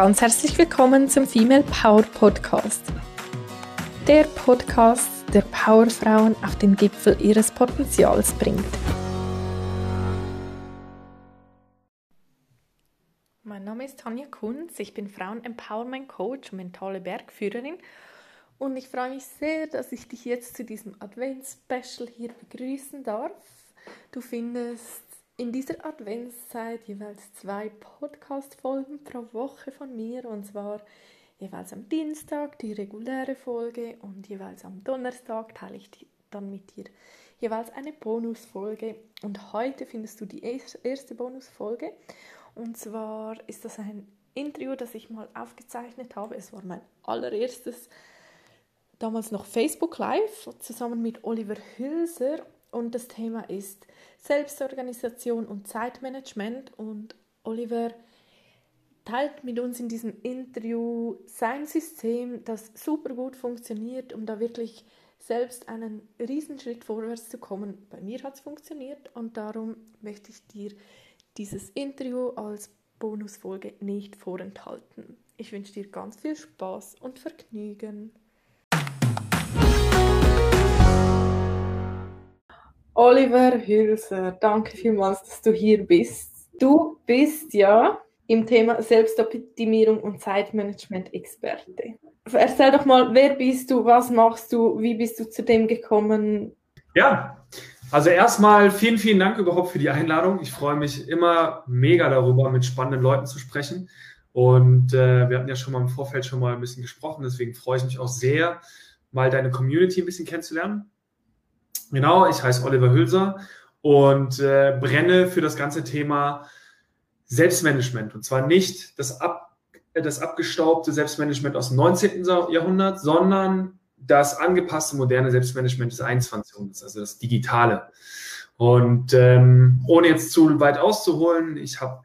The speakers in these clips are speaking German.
ganz herzlich willkommen zum Female Power Podcast. Der Podcast, der Powerfrauen auf den Gipfel ihres Potenzials bringt. Mein Name ist Tanja Kunz, ich bin Frauen-Empowerment Coach und mentale Bergführerin und ich freue mich sehr, dass ich dich jetzt zu diesem Advents-Special hier begrüßen darf. Du findest in dieser Adventszeit jeweils zwei Podcast-Folgen pro Woche von mir und zwar jeweils am Dienstag die reguläre Folge und jeweils am Donnerstag teile ich dann mit dir jeweils eine Bonusfolge. Und heute findest du die erste Bonusfolge. Und zwar ist das ein Interview, das ich mal aufgezeichnet habe. Es war mein allererstes, damals noch Facebook Live, zusammen mit Oliver Hülser und das Thema ist Selbstorganisation und Zeitmanagement und Oliver teilt mit uns in diesem Interview sein System, das super gut funktioniert, um da wirklich selbst einen Riesenschritt vorwärts zu kommen. Bei mir hat es funktioniert und darum möchte ich dir dieses Interview als Bonusfolge nicht vorenthalten. Ich wünsche dir ganz viel Spaß und Vergnügen. Oliver Hülser, danke vielmals, dass du hier bist. Du bist ja im Thema Selbstoptimierung und Zeitmanagement Experte. Erzähl doch mal, wer bist du, was machst du, wie bist du zu dem gekommen? Ja, also erstmal vielen, vielen Dank überhaupt für die Einladung. Ich freue mich immer mega darüber, mit spannenden Leuten zu sprechen. Und äh, wir hatten ja schon mal im Vorfeld schon mal ein bisschen gesprochen, deswegen freue ich mich auch sehr, mal deine Community ein bisschen kennenzulernen. Genau, ich heiße Oliver Hülser und äh, brenne für das ganze Thema Selbstmanagement. Und zwar nicht das, ab, das abgestaubte Selbstmanagement aus dem 19. Jahrhundert, sondern das angepasste moderne Selbstmanagement des 21. Jahrhunderts, also das Digitale. Und ähm, ohne jetzt zu weit auszuholen, ich habe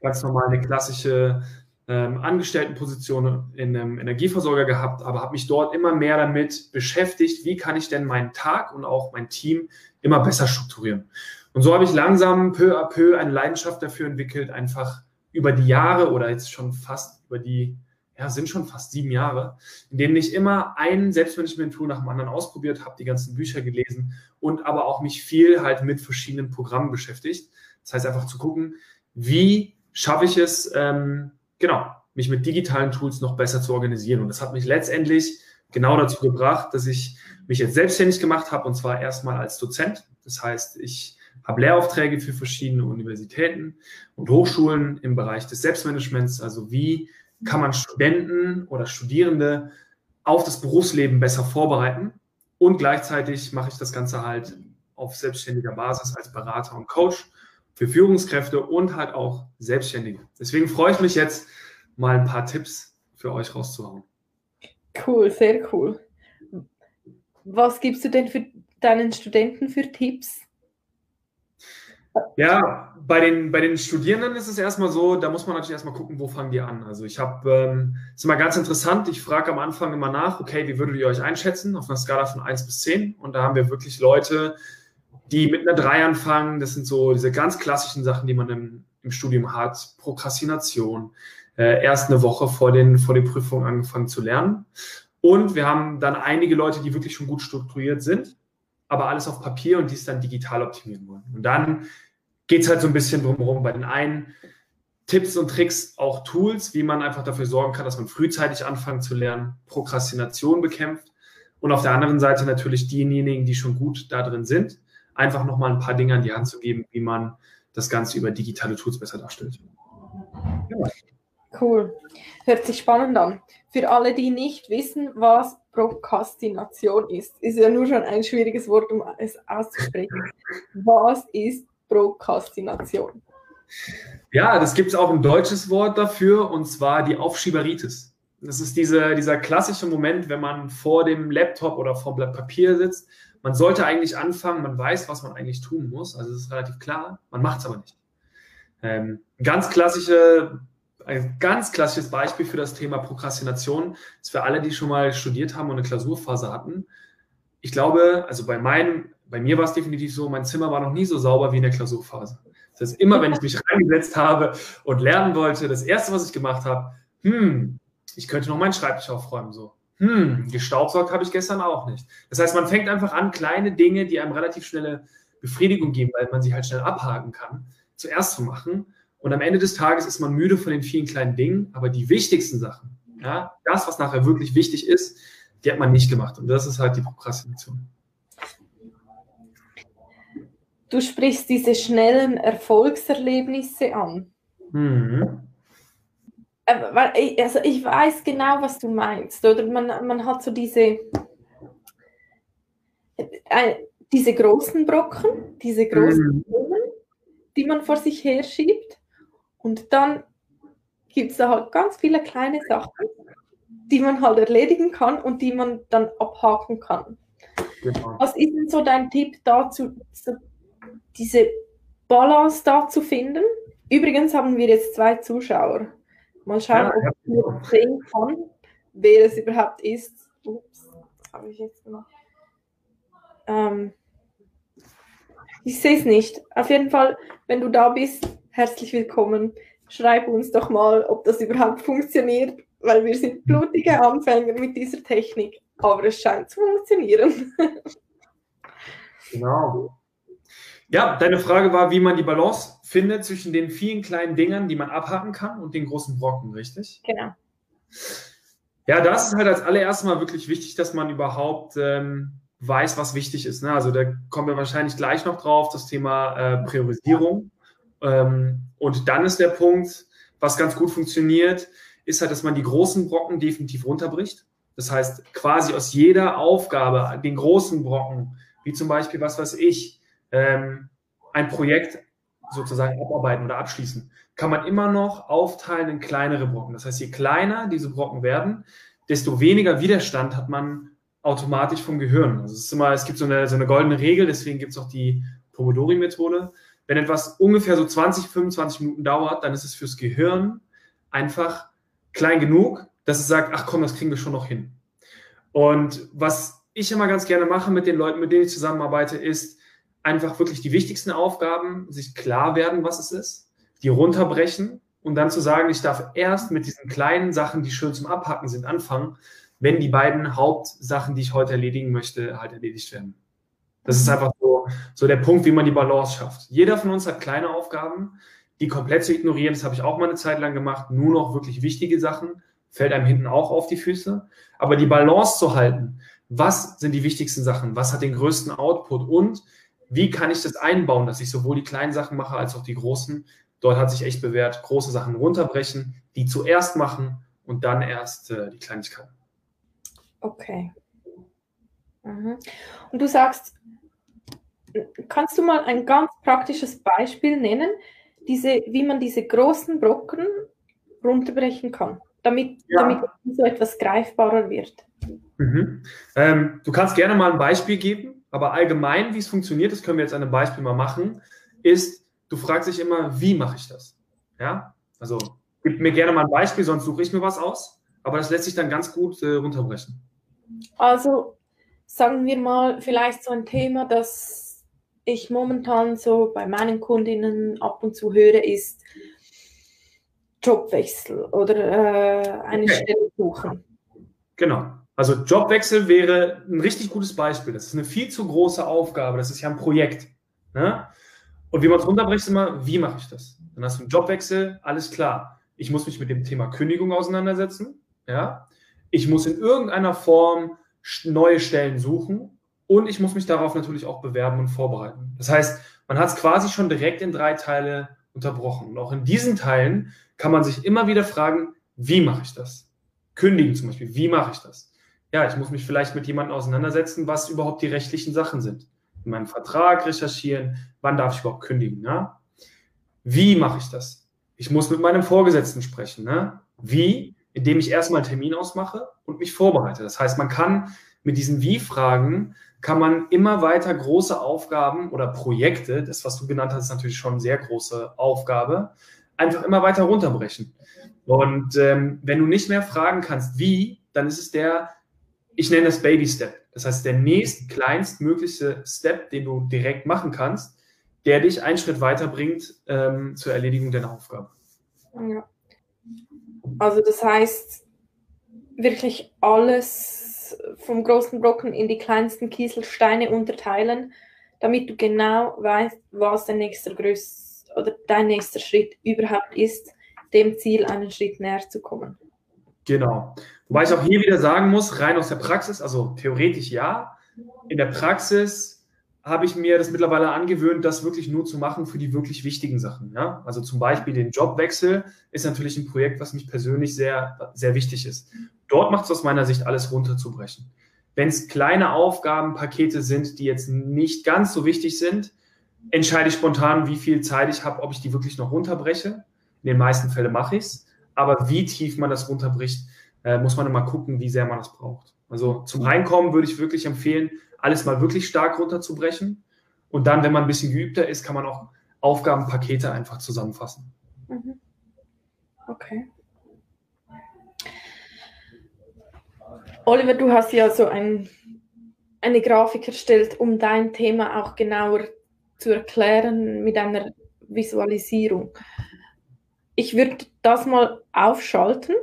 ganz normal eine klassische ähm, Angestelltenposition in einem Energieversorger gehabt, aber habe mich dort immer mehr damit beschäftigt, wie kann ich denn meinen Tag und auch mein Team immer besser strukturieren. Und so habe ich langsam peu à peu eine Leidenschaft dafür entwickelt, einfach über die Jahre oder jetzt schon fast über die, ja, sind schon fast sieben Jahre, in denen ich immer ein Selbstmanagement-Tool nach dem anderen ausprobiert habe, die ganzen Bücher gelesen und aber auch mich viel halt mit verschiedenen Programmen beschäftigt. Das heißt einfach zu gucken, wie schaffe ich es, ähm, genau, mich mit digitalen Tools noch besser zu organisieren. Und das hat mich letztendlich genau dazu gebracht, dass ich mich jetzt selbstständig gemacht habe und zwar erstmal als Dozent. Das heißt, ich habe Lehraufträge für verschiedene Universitäten und Hochschulen im Bereich des Selbstmanagements. Also wie kann man Studenten oder Studierende auf das Berufsleben besser vorbereiten? Und gleichzeitig mache ich das Ganze halt auf selbstständiger Basis als Berater und Coach für Führungskräfte und halt auch Selbstständige. Deswegen freue ich mich jetzt, mal ein paar Tipps für euch rauszuhauen. Cool, sehr cool. Was gibst du denn für deinen Studenten für Tipps? Ja, bei den, bei den Studierenden ist es erstmal so, da muss man natürlich erstmal gucken, wo fangen die an. Also ich habe, ähm, ist immer ganz interessant, ich frage am Anfang immer nach, okay, wie würdet ihr euch einschätzen auf einer Skala von 1 bis 10? Und da haben wir wirklich Leute, die mit einer 3 anfangen. Das sind so diese ganz klassischen Sachen, die man im, im Studium hat. Prokrastination, äh, erst eine Woche vor den, vor den Prüfungen angefangen zu lernen. Und wir haben dann einige Leute, die wirklich schon gut strukturiert sind, aber alles auf Papier und die es dann digital optimieren wollen. Und dann geht es halt so ein bisschen drumherum. Bei den einen Tipps und Tricks, auch Tools, wie man einfach dafür sorgen kann, dass man frühzeitig anfängt zu lernen, Prokrastination bekämpft. Und auf der anderen Seite natürlich diejenigen, die schon gut da drin sind, einfach nochmal ein paar Dinge an die Hand zu geben, wie man das Ganze über digitale Tools besser darstellt. Ja. Cool. Hört sich spannend an. Für alle, die nicht wissen, was Prokrastination ist, ist ja nur schon ein schwieriges Wort, um es auszusprechen. was ist Prokrastination? Ja, das gibt es auch ein deutsches Wort dafür, und zwar die Aufschieberitis. Das ist diese, dieser klassische Moment, wenn man vor dem Laptop oder vor dem Blatt Papier sitzt man sollte eigentlich anfangen, man weiß, was man eigentlich tun muss, also es ist relativ klar, man macht es aber nicht. Ähm, ganz klassische, ein ganz klassisches Beispiel für das Thema Prokrastination ist für alle, die schon mal studiert haben und eine Klausurphase hatten. Ich glaube, also bei meinem, bei mir war es definitiv so, mein Zimmer war noch nie so sauber wie in der Klausurphase. Das heißt, immer wenn ich mich reingesetzt habe und lernen wollte, das erste, was ich gemacht habe, hm, ich könnte noch meinen Schreibtisch aufräumen, so. Hm, gestaubsaugt habe ich gestern auch nicht. Das heißt, man fängt einfach an, kleine Dinge, die einem relativ schnelle Befriedigung geben, weil man sie halt schnell abhaken kann, zuerst zu machen. Und am Ende des Tages ist man müde von den vielen kleinen Dingen, aber die wichtigsten Sachen, ja, das, was nachher wirklich wichtig ist, die hat man nicht gemacht. Und das ist halt die Prokrastination. Du sprichst diese schnellen Erfolgserlebnisse an. Mhm. Äh, also ich weiß genau, was du meinst. Oder man, man hat so diese, äh, diese großen Brocken, diese großen Blumen, mhm. die man vor sich her schiebt. Und dann gibt es da halt ganz viele kleine Sachen, die man halt erledigen kann und die man dann abhaken kann. Genau. Was ist denn so dein Tipp dazu, diese Balance da zu finden? Übrigens haben wir jetzt zwei Zuschauer. Mal schauen, ja, ob ich sehen kann, wer es überhaupt ist. Ups, habe ich jetzt gemacht? Ähm, ich sehe es nicht. Auf jeden Fall, wenn du da bist, herzlich willkommen. Schreib uns doch mal, ob das überhaupt funktioniert weil wir sind blutige Anfänger mit dieser Technik, aber es scheint zu funktionieren. genau. Ja, deine Frage war, wie man die Balance findet zwischen den vielen kleinen Dingern, die man abhaken kann, und den großen Brocken, richtig? Genau. Ja, das ist halt als allererstes mal wirklich wichtig, dass man überhaupt ähm, weiß, was wichtig ist. Ne? Also da kommen wir wahrscheinlich gleich noch drauf, das Thema äh, Priorisierung. Ähm, und dann ist der Punkt, was ganz gut funktioniert, ist halt, dass man die großen Brocken definitiv runterbricht. Das heißt, quasi aus jeder Aufgabe, den großen Brocken, wie zum Beispiel, was weiß ich, ähm, ein Projekt sozusagen abarbeiten oder abschließen, kann man immer noch aufteilen in kleinere Brocken. Das heißt, je kleiner diese Brocken werden, desto weniger Widerstand hat man automatisch vom Gehirn. Also es, ist immer, es gibt so eine, so eine goldene Regel, deswegen gibt es auch die Pomodori-Methode. Wenn etwas ungefähr so 20, 25 Minuten dauert, dann ist es fürs Gehirn einfach klein genug, dass es sagt, ach komm, das kriegen wir schon noch hin. Und was ich immer ganz gerne mache mit den Leuten, mit denen ich zusammenarbeite, ist einfach wirklich die wichtigsten Aufgaben, sich klar werden, was es ist, die runterbrechen und dann zu sagen, ich darf erst mit diesen kleinen Sachen, die schön zum Abhacken sind, anfangen, wenn die beiden Hauptsachen, die ich heute erledigen möchte, halt erledigt werden. Das ist einfach so, so der Punkt, wie man die Balance schafft. Jeder von uns hat kleine Aufgaben, die komplett zu ignorieren, das habe ich auch mal eine Zeit lang gemacht, nur noch wirklich wichtige Sachen, fällt einem hinten auch auf die Füße. Aber die Balance zu halten, was sind die wichtigsten Sachen, was hat den größten Output und wie kann ich das einbauen, dass ich sowohl die kleinen Sachen mache als auch die großen. Dort hat sich echt bewährt, große Sachen runterbrechen, die zuerst machen und dann erst äh, die Kleinigkeiten. Okay. Mhm. Und du sagst, kannst du mal ein ganz praktisches Beispiel nennen, diese, wie man diese großen Brocken runterbrechen kann, damit, ja. damit so etwas greifbarer wird. Mhm. Ähm, du kannst gerne mal ein Beispiel geben, aber allgemein, wie es funktioniert, das können wir jetzt an einem Beispiel mal machen, ist, du fragst dich immer, wie mache ich das? Ja, also gib mir gerne mal ein Beispiel, sonst suche ich mir was aus, aber das lässt sich dann ganz gut äh, runterbrechen. Also sagen wir mal vielleicht so ein Thema, das ich momentan so bei meinen Kundinnen ab und zu höre, ist Jobwechsel oder äh, eine okay. Stelle suchen. Genau. Also Jobwechsel wäre ein richtig gutes Beispiel. Das ist eine viel zu große Aufgabe. Das ist ja ein Projekt. Ne? Und wie man es runterbricht, ist immer, wie mache ich das? Dann hast du einen Jobwechsel, alles klar. Ich muss mich mit dem Thema Kündigung auseinandersetzen. Ja? Ich muss in irgendeiner Form neue Stellen suchen. Und ich muss mich darauf natürlich auch bewerben und vorbereiten. Das heißt, man hat es quasi schon direkt in drei Teile unterbrochen. Und auch in diesen Teilen kann man sich immer wieder fragen, wie mache ich das? Kündigen zum Beispiel, wie mache ich das? Ja, ich muss mich vielleicht mit jemandem auseinandersetzen, was überhaupt die rechtlichen Sachen sind. In meinem Vertrag recherchieren, wann darf ich überhaupt kündigen? Ne? Wie mache ich das? Ich muss mit meinem Vorgesetzten sprechen. Ne? Wie? Indem ich erstmal einen Termin ausmache und mich vorbereite. Das heißt, man kann mit diesen Wie-Fragen kann man immer weiter große Aufgaben oder Projekte, das, was du genannt hast, ist natürlich schon eine sehr große Aufgabe, einfach immer weiter runterbrechen. Und ähm, wenn du nicht mehr fragen kannst, wie, dann ist es der, ich nenne das Baby Step. Das heißt, der nächst kleinstmögliche Step, den du direkt machen kannst, der dich einen Schritt weiterbringt ähm, zur Erledigung deiner Aufgabe. Ja. Also das heißt, wirklich alles vom großen Brocken in die kleinsten Kieselsteine unterteilen, damit du genau weißt, was der nächste Größ oder dein nächster Schritt überhaupt ist, dem Ziel einen Schritt näher zu kommen. Genau. Wobei ich auch hier wieder sagen muss, rein aus der Praxis, also theoretisch ja, in der Praxis habe ich mir das mittlerweile angewöhnt, das wirklich nur zu machen für die wirklich wichtigen Sachen. Ja? Also zum Beispiel den Jobwechsel ist natürlich ein Projekt, was mich persönlich sehr, sehr wichtig ist. Dort macht es aus meiner Sicht alles runterzubrechen. Wenn es kleine Aufgabenpakete sind, die jetzt nicht ganz so wichtig sind, entscheide ich spontan, wie viel Zeit ich habe, ob ich die wirklich noch runterbreche. In den meisten Fällen mache ich es. Aber wie tief man das runterbricht, äh, muss man immer gucken, wie sehr man das braucht. Also zum Reinkommen würde ich wirklich empfehlen, alles mal wirklich stark runterzubrechen. Und dann, wenn man ein bisschen geübter ist, kann man auch Aufgabenpakete einfach zusammenfassen. Mhm. Okay. Oliver, du hast ja so ein, eine Grafik erstellt, um dein Thema auch genauer zu erklären mit einer Visualisierung. Ich würde das mal aufschalten.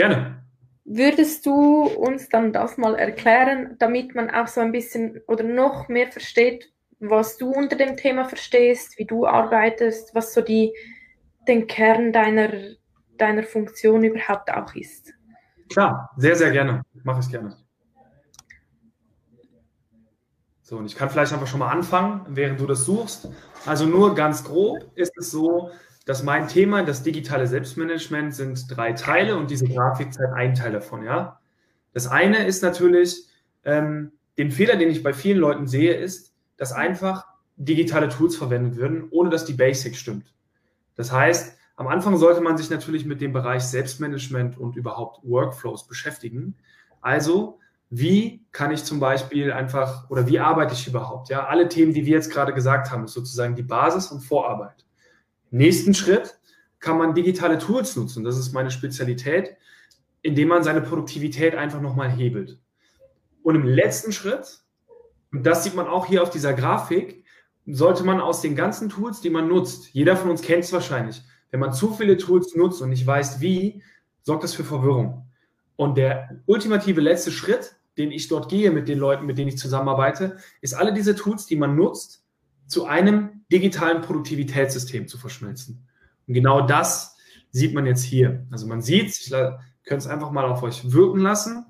Gerne. Würdest du uns dann das mal erklären, damit man auch so ein bisschen oder noch mehr versteht, was du unter dem Thema verstehst, wie du arbeitest, was so die, den Kern deiner, deiner Funktion überhaupt auch ist? Klar, sehr, sehr gerne. Mache ich gerne. So, und ich kann vielleicht einfach schon mal anfangen, während du das suchst. Also nur ganz grob ist es so, dass mein Thema, das digitale Selbstmanagement, sind drei Teile und diese Grafik zeigt einen Teil davon, ja. Das eine ist natürlich, ähm, den Fehler, den ich bei vielen Leuten sehe, ist, dass einfach digitale Tools verwendet werden, ohne dass die Basic stimmt. Das heißt, am Anfang sollte man sich natürlich mit dem Bereich Selbstmanagement und überhaupt Workflows beschäftigen. Also, wie kann ich zum Beispiel einfach oder wie arbeite ich überhaupt? Ja, alle Themen, die wir jetzt gerade gesagt haben, ist sozusagen die Basis und Vorarbeit. Nächsten Schritt kann man digitale Tools nutzen. Das ist meine Spezialität, indem man seine Produktivität einfach nochmal hebelt. Und im letzten Schritt, und das sieht man auch hier auf dieser Grafik, sollte man aus den ganzen Tools, die man nutzt, jeder von uns kennt es wahrscheinlich, wenn man zu viele Tools nutzt und nicht weiß wie, sorgt das für Verwirrung. Und der ultimative letzte Schritt, den ich dort gehe mit den Leuten, mit denen ich zusammenarbeite, ist alle diese Tools, die man nutzt, zu einem digitalen Produktivitätssystem zu verschmelzen. Und genau das sieht man jetzt hier. Also man sieht, ich könnte es einfach mal auf euch wirken lassen.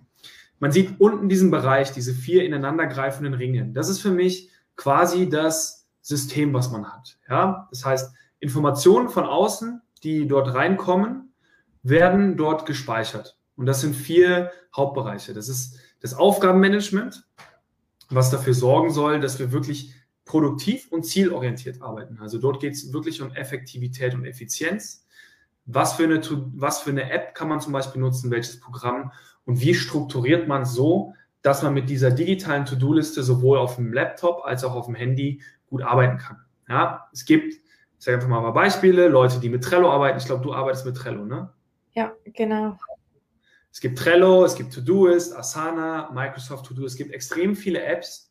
Man sieht unten diesen Bereich, diese vier ineinandergreifenden Ringe. Das ist für mich quasi das System, was man hat. Ja, das heißt, Informationen von außen, die dort reinkommen, werden dort gespeichert. Und das sind vier Hauptbereiche. Das ist das Aufgabenmanagement, was dafür sorgen soll, dass wir wirklich produktiv und zielorientiert arbeiten. Also dort geht es wirklich um Effektivität und Effizienz. Was für, eine, was für eine App kann man zum Beispiel nutzen, welches Programm und wie strukturiert man es so, dass man mit dieser digitalen To-Do-Liste sowohl auf dem Laptop als auch auf dem Handy gut arbeiten kann. Ja, es gibt, ich sage einfach mal ein paar Beispiele, Leute, die mit Trello arbeiten. Ich glaube, du arbeitest mit Trello, ne? Ja, genau. Es gibt Trello, es gibt Todoist, Asana, Microsoft To-Do. Es gibt extrem viele Apps,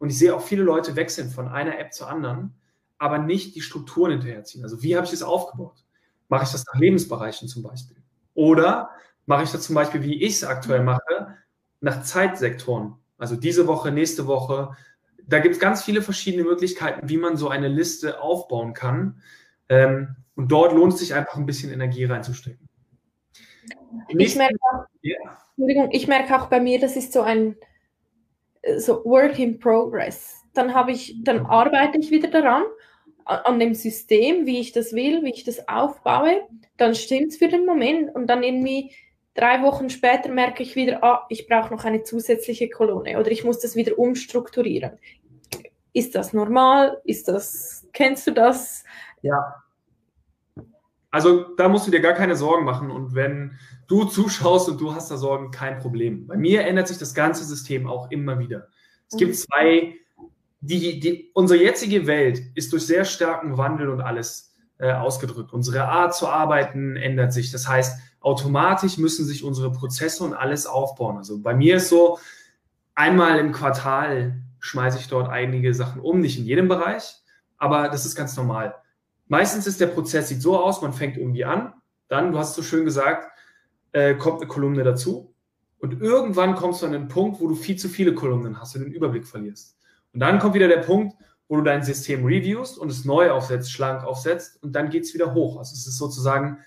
und ich sehe auch viele Leute wechseln von einer App zur anderen, aber nicht die Strukturen hinterherziehen. Also wie habe ich das aufgebaut? Mache ich das nach Lebensbereichen zum Beispiel? Oder mache ich das zum Beispiel, wie ich es aktuell mache, nach Zeitsektoren? Also diese Woche, nächste Woche. Da gibt es ganz viele verschiedene Möglichkeiten, wie man so eine Liste aufbauen kann. Ähm, und dort lohnt es sich einfach ein bisschen Energie reinzustecken. Ich merke, auch, ja. ich merke auch bei mir, das ist so ein so Work in Progress. Dann habe ich, dann arbeite ich wieder daran, an dem System, wie ich das will, wie ich das aufbaue. Dann stimmt es für den Moment und dann irgendwie drei Wochen später merke ich wieder, ah, ich brauche noch eine zusätzliche Kolonne oder ich muss das wieder umstrukturieren. Ist das normal? Ist das, kennst du das? Ja. Also da musst du dir gar keine Sorgen machen und wenn du zuschaust und du hast da Sorgen, kein Problem. Bei mir ändert sich das ganze System auch immer wieder. Es gibt mhm. zwei, die, die, unsere jetzige Welt ist durch sehr starken Wandel und alles äh, ausgedrückt. Unsere Art zu arbeiten ändert sich. Das heißt, automatisch müssen sich unsere Prozesse und alles aufbauen. Also bei mir ist so, einmal im Quartal schmeiße ich dort einige Sachen um, nicht in jedem Bereich, aber das ist ganz normal. Meistens ist der Prozess sieht so aus, man fängt irgendwie an, Dann, du hast so schön gesagt, äh, kommt eine Kolumne dazu. Und irgendwann kommst du an den Punkt, wo du viel zu viele Kolumnen hast und den Überblick verlierst. Und dann kommt wieder der Punkt, wo du dein System reviewst und es neu aufsetzt, schlank aufsetzt und dann geht es wieder hoch. Also es ist sozusagen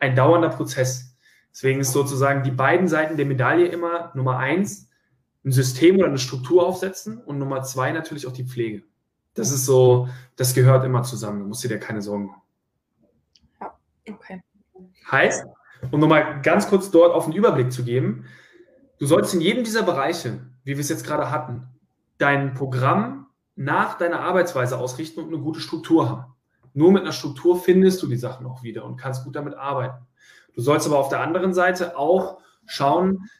ein dauernder Prozess. Deswegen ist sozusagen die beiden Seiten der Medaille immer Nummer eins, ein System oder eine Struktur aufsetzen und Nummer zwei natürlich auch die Pflege. Das ist so, das gehört immer zusammen. Du musst dir da keine Sorgen machen. Ja, okay. Heißt, um nochmal ganz kurz dort auf den Überblick zu geben, du sollst in jedem dieser Bereiche, wie wir es jetzt gerade hatten, dein Programm nach deiner Arbeitsweise ausrichten und eine gute Struktur haben. Nur mit einer Struktur findest du die Sachen auch wieder und kannst gut damit arbeiten. Du sollst aber auf der anderen Seite auch schauen,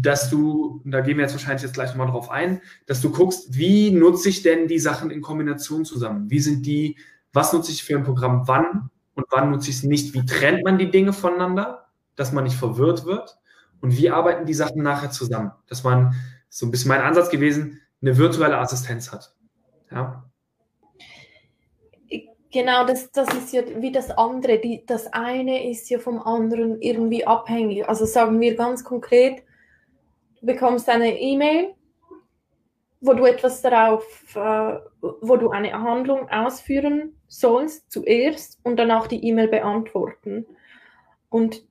dass du, da gehen wir jetzt wahrscheinlich jetzt gleich nochmal drauf ein, dass du guckst, wie nutze ich denn die Sachen in Kombination zusammen? Wie sind die, was nutze ich für ein Programm wann und wann nutze ich es nicht? Wie trennt man die Dinge voneinander, dass man nicht verwirrt wird? Und wie arbeiten die Sachen nachher zusammen? Dass man, so ein bisschen mein Ansatz gewesen, eine virtuelle Assistenz hat. Ja. Genau, das, das ist ja wie das andere. Die, das eine ist ja vom anderen irgendwie abhängig. Also sagen wir ganz konkret, du bekommst eine E-Mail, wo du etwas darauf, äh, wo du eine Handlung ausführen sollst zuerst und danach die E-Mail beantworten. Und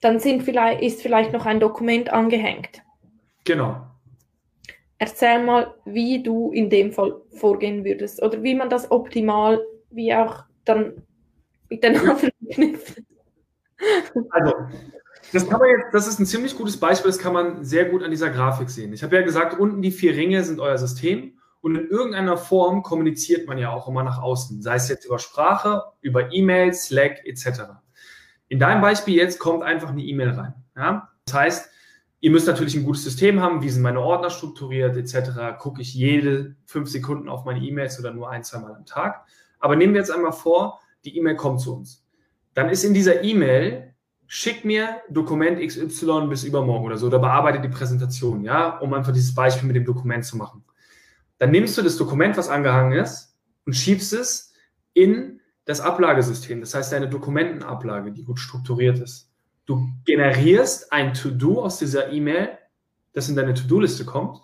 dann sind vielleicht, ist vielleicht noch ein Dokument angehängt. Genau. Erzähl mal, wie du in dem Fall vorgehen würdest oder wie man das optimal, wie auch dann miteinander verknüpft. Also, das kann man jetzt, das ist ein ziemlich gutes Beispiel, das kann man sehr gut an dieser Grafik sehen. Ich habe ja gesagt, unten die vier Ringe sind euer System und in irgendeiner Form kommuniziert man ja auch immer nach außen, sei es jetzt über Sprache, über E-Mail, Slack etc. In deinem Beispiel jetzt kommt einfach eine E-Mail rein. Ja? Das heißt, ihr müsst natürlich ein gutes System haben, wie sind meine Ordner strukturiert etc. Gucke ich jede fünf Sekunden auf meine E-Mails oder nur ein, zwei Mal am Tag. Aber nehmen wir jetzt einmal vor, die E-Mail kommt zu uns. Dann ist in dieser E-Mail schick mir Dokument XY bis übermorgen oder so oder bearbeite die Präsentation, ja, um einfach dieses Beispiel mit dem Dokument zu machen. Dann nimmst du das Dokument, was angehangen ist, und schiebst es in das Ablagesystem, das heißt deine Dokumentenablage, die gut strukturiert ist. Du generierst ein To-Do aus dieser E-Mail, das in deine To-Do-Liste kommt.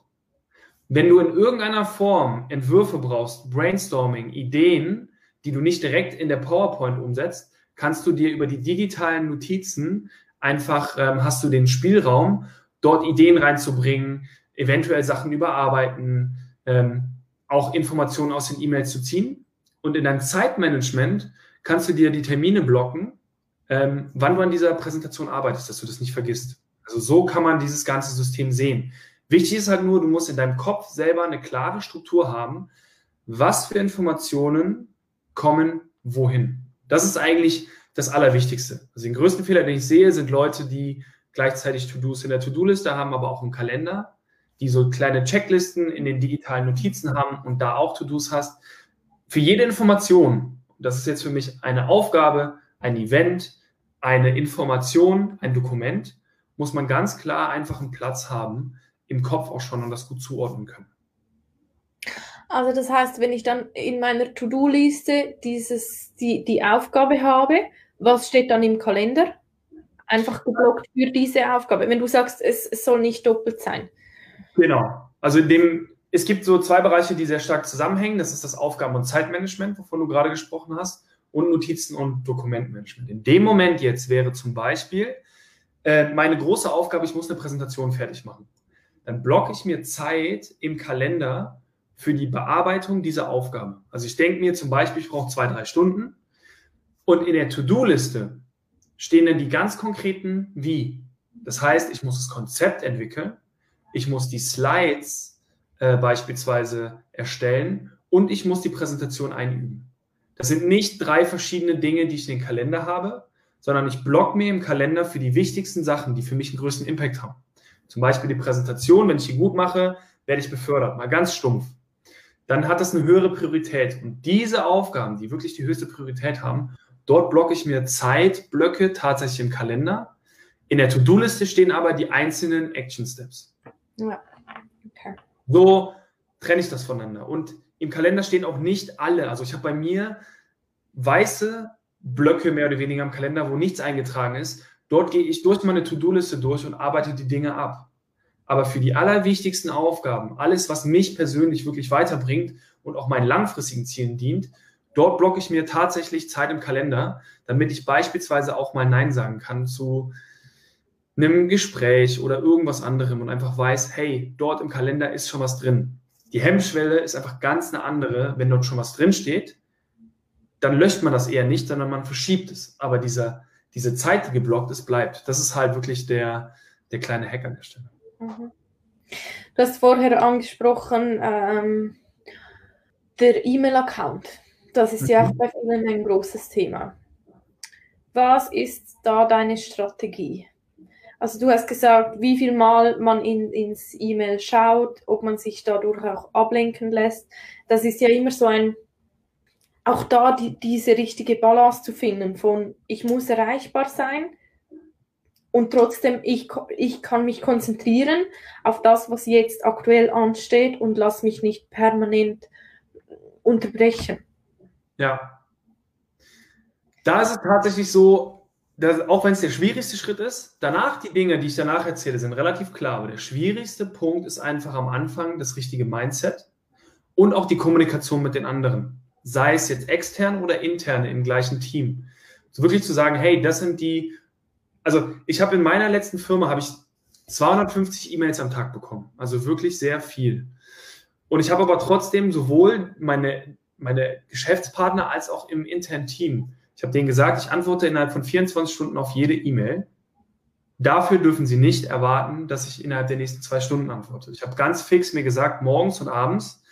Wenn du in irgendeiner Form Entwürfe brauchst, Brainstorming, Ideen, die du nicht direkt in der PowerPoint umsetzt, kannst du dir über die digitalen Notizen einfach, ähm, hast du den Spielraum, dort Ideen reinzubringen, eventuell Sachen überarbeiten, ähm, auch Informationen aus den E-Mails zu ziehen. Und in deinem Zeitmanagement kannst du dir die Termine blocken, ähm, wann du an dieser Präsentation arbeitest, dass du das nicht vergisst. Also so kann man dieses ganze System sehen. Wichtig ist halt nur, du musst in deinem Kopf selber eine klare Struktur haben, was für Informationen kommen wohin. Das ist eigentlich das Allerwichtigste. Also den größten Fehler, den ich sehe, sind Leute, die gleichzeitig To-Dos in der To-Do-Liste haben, aber auch im Kalender, die so kleine Checklisten in den digitalen Notizen haben und da auch To-Dos hast. Für jede Information, das ist jetzt für mich eine Aufgabe, ein Event, eine Information, ein Dokument, muss man ganz klar einfach einen Platz haben, im Kopf auch schon und das gut zuordnen können. Also das heißt, wenn ich dann in meiner To-Do-Liste dieses, die, die Aufgabe habe, was steht dann im Kalender? Einfach geblockt für diese Aufgabe. Wenn du sagst, es, es soll nicht doppelt sein. Genau. Also in dem, es gibt so zwei Bereiche, die sehr stark zusammenhängen. Das ist das Aufgaben- und Zeitmanagement, wovon du gerade gesprochen hast, und Notizen- und Dokumentmanagement. In dem Moment jetzt wäre zum Beispiel äh, meine große Aufgabe, ich muss eine Präsentation fertig machen. Dann blocke ich mir Zeit im Kalender für die Bearbeitung dieser Aufgabe. Also ich denke mir zum Beispiel, ich brauche zwei, drei Stunden und in der To-Do-Liste stehen dann die ganz konkreten Wie. Das heißt, ich muss das Konzept entwickeln, ich muss die Slides äh, beispielsweise erstellen und ich muss die Präsentation einüben. Das sind nicht drei verschiedene Dinge, die ich in den Kalender habe, sondern ich block mir im Kalender für die wichtigsten Sachen, die für mich einen größten Impact haben. Zum Beispiel die Präsentation, wenn ich die gut mache, werde ich befördert, mal ganz stumpf dann hat das eine höhere Priorität. Und diese Aufgaben, die wirklich die höchste Priorität haben, dort blocke ich mir Zeitblöcke tatsächlich im Kalender. In der To-Do-Liste stehen aber die einzelnen Action Steps. Ja. Okay. So trenne ich das voneinander. Und im Kalender stehen auch nicht alle. Also ich habe bei mir weiße Blöcke mehr oder weniger im Kalender, wo nichts eingetragen ist. Dort gehe ich durch meine To-Do-Liste durch und arbeite die Dinge ab. Aber für die allerwichtigsten Aufgaben, alles, was mich persönlich wirklich weiterbringt und auch meinen langfristigen Zielen dient, dort blocke ich mir tatsächlich Zeit im Kalender, damit ich beispielsweise auch mal Nein sagen kann zu einem Gespräch oder irgendwas anderem und einfach weiß, hey, dort im Kalender ist schon was drin. Die Hemmschwelle ist einfach ganz eine andere, wenn dort schon was drin steht, dann löscht man das eher nicht, sondern man verschiebt es. Aber dieser, diese Zeit, die geblockt ist, bleibt. Das ist halt wirklich der, der kleine Hack an der Stelle. Mhm. Du hast vorher angesprochen, ähm, der E-Mail-Account. Das ist mhm. ja auch bei vielen ein großes Thema. Was ist da deine Strategie? Also du hast gesagt, wie viel Mal man in, ins E-Mail schaut, ob man sich dadurch auch ablenken lässt. Das ist ja immer so ein, auch da die, diese richtige Balance zu finden von, ich muss erreichbar sein und trotzdem, ich, ich kann mich konzentrieren auf das, was jetzt aktuell ansteht und lass mich nicht permanent unterbrechen. Ja. Da ist es tatsächlich so, das, auch wenn es der schwierigste Schritt ist, danach die Dinge, die ich danach erzähle, sind relativ klar. Aber der schwierigste Punkt ist einfach am Anfang das richtige Mindset und auch die Kommunikation mit den anderen. Sei es jetzt extern oder intern im gleichen Team. So wirklich zu sagen, hey, das sind die, also ich habe in meiner letzten Firma, habe ich 250 E-Mails am Tag bekommen. Also wirklich sehr viel. Und ich habe aber trotzdem sowohl meine, meine Geschäftspartner als auch im internen Team ich habe denen gesagt, ich antworte innerhalb von 24 Stunden auf jede E-Mail. Dafür dürfen sie nicht erwarten, dass ich innerhalb der nächsten zwei Stunden antworte. Ich habe ganz fix mir gesagt, morgens und abends.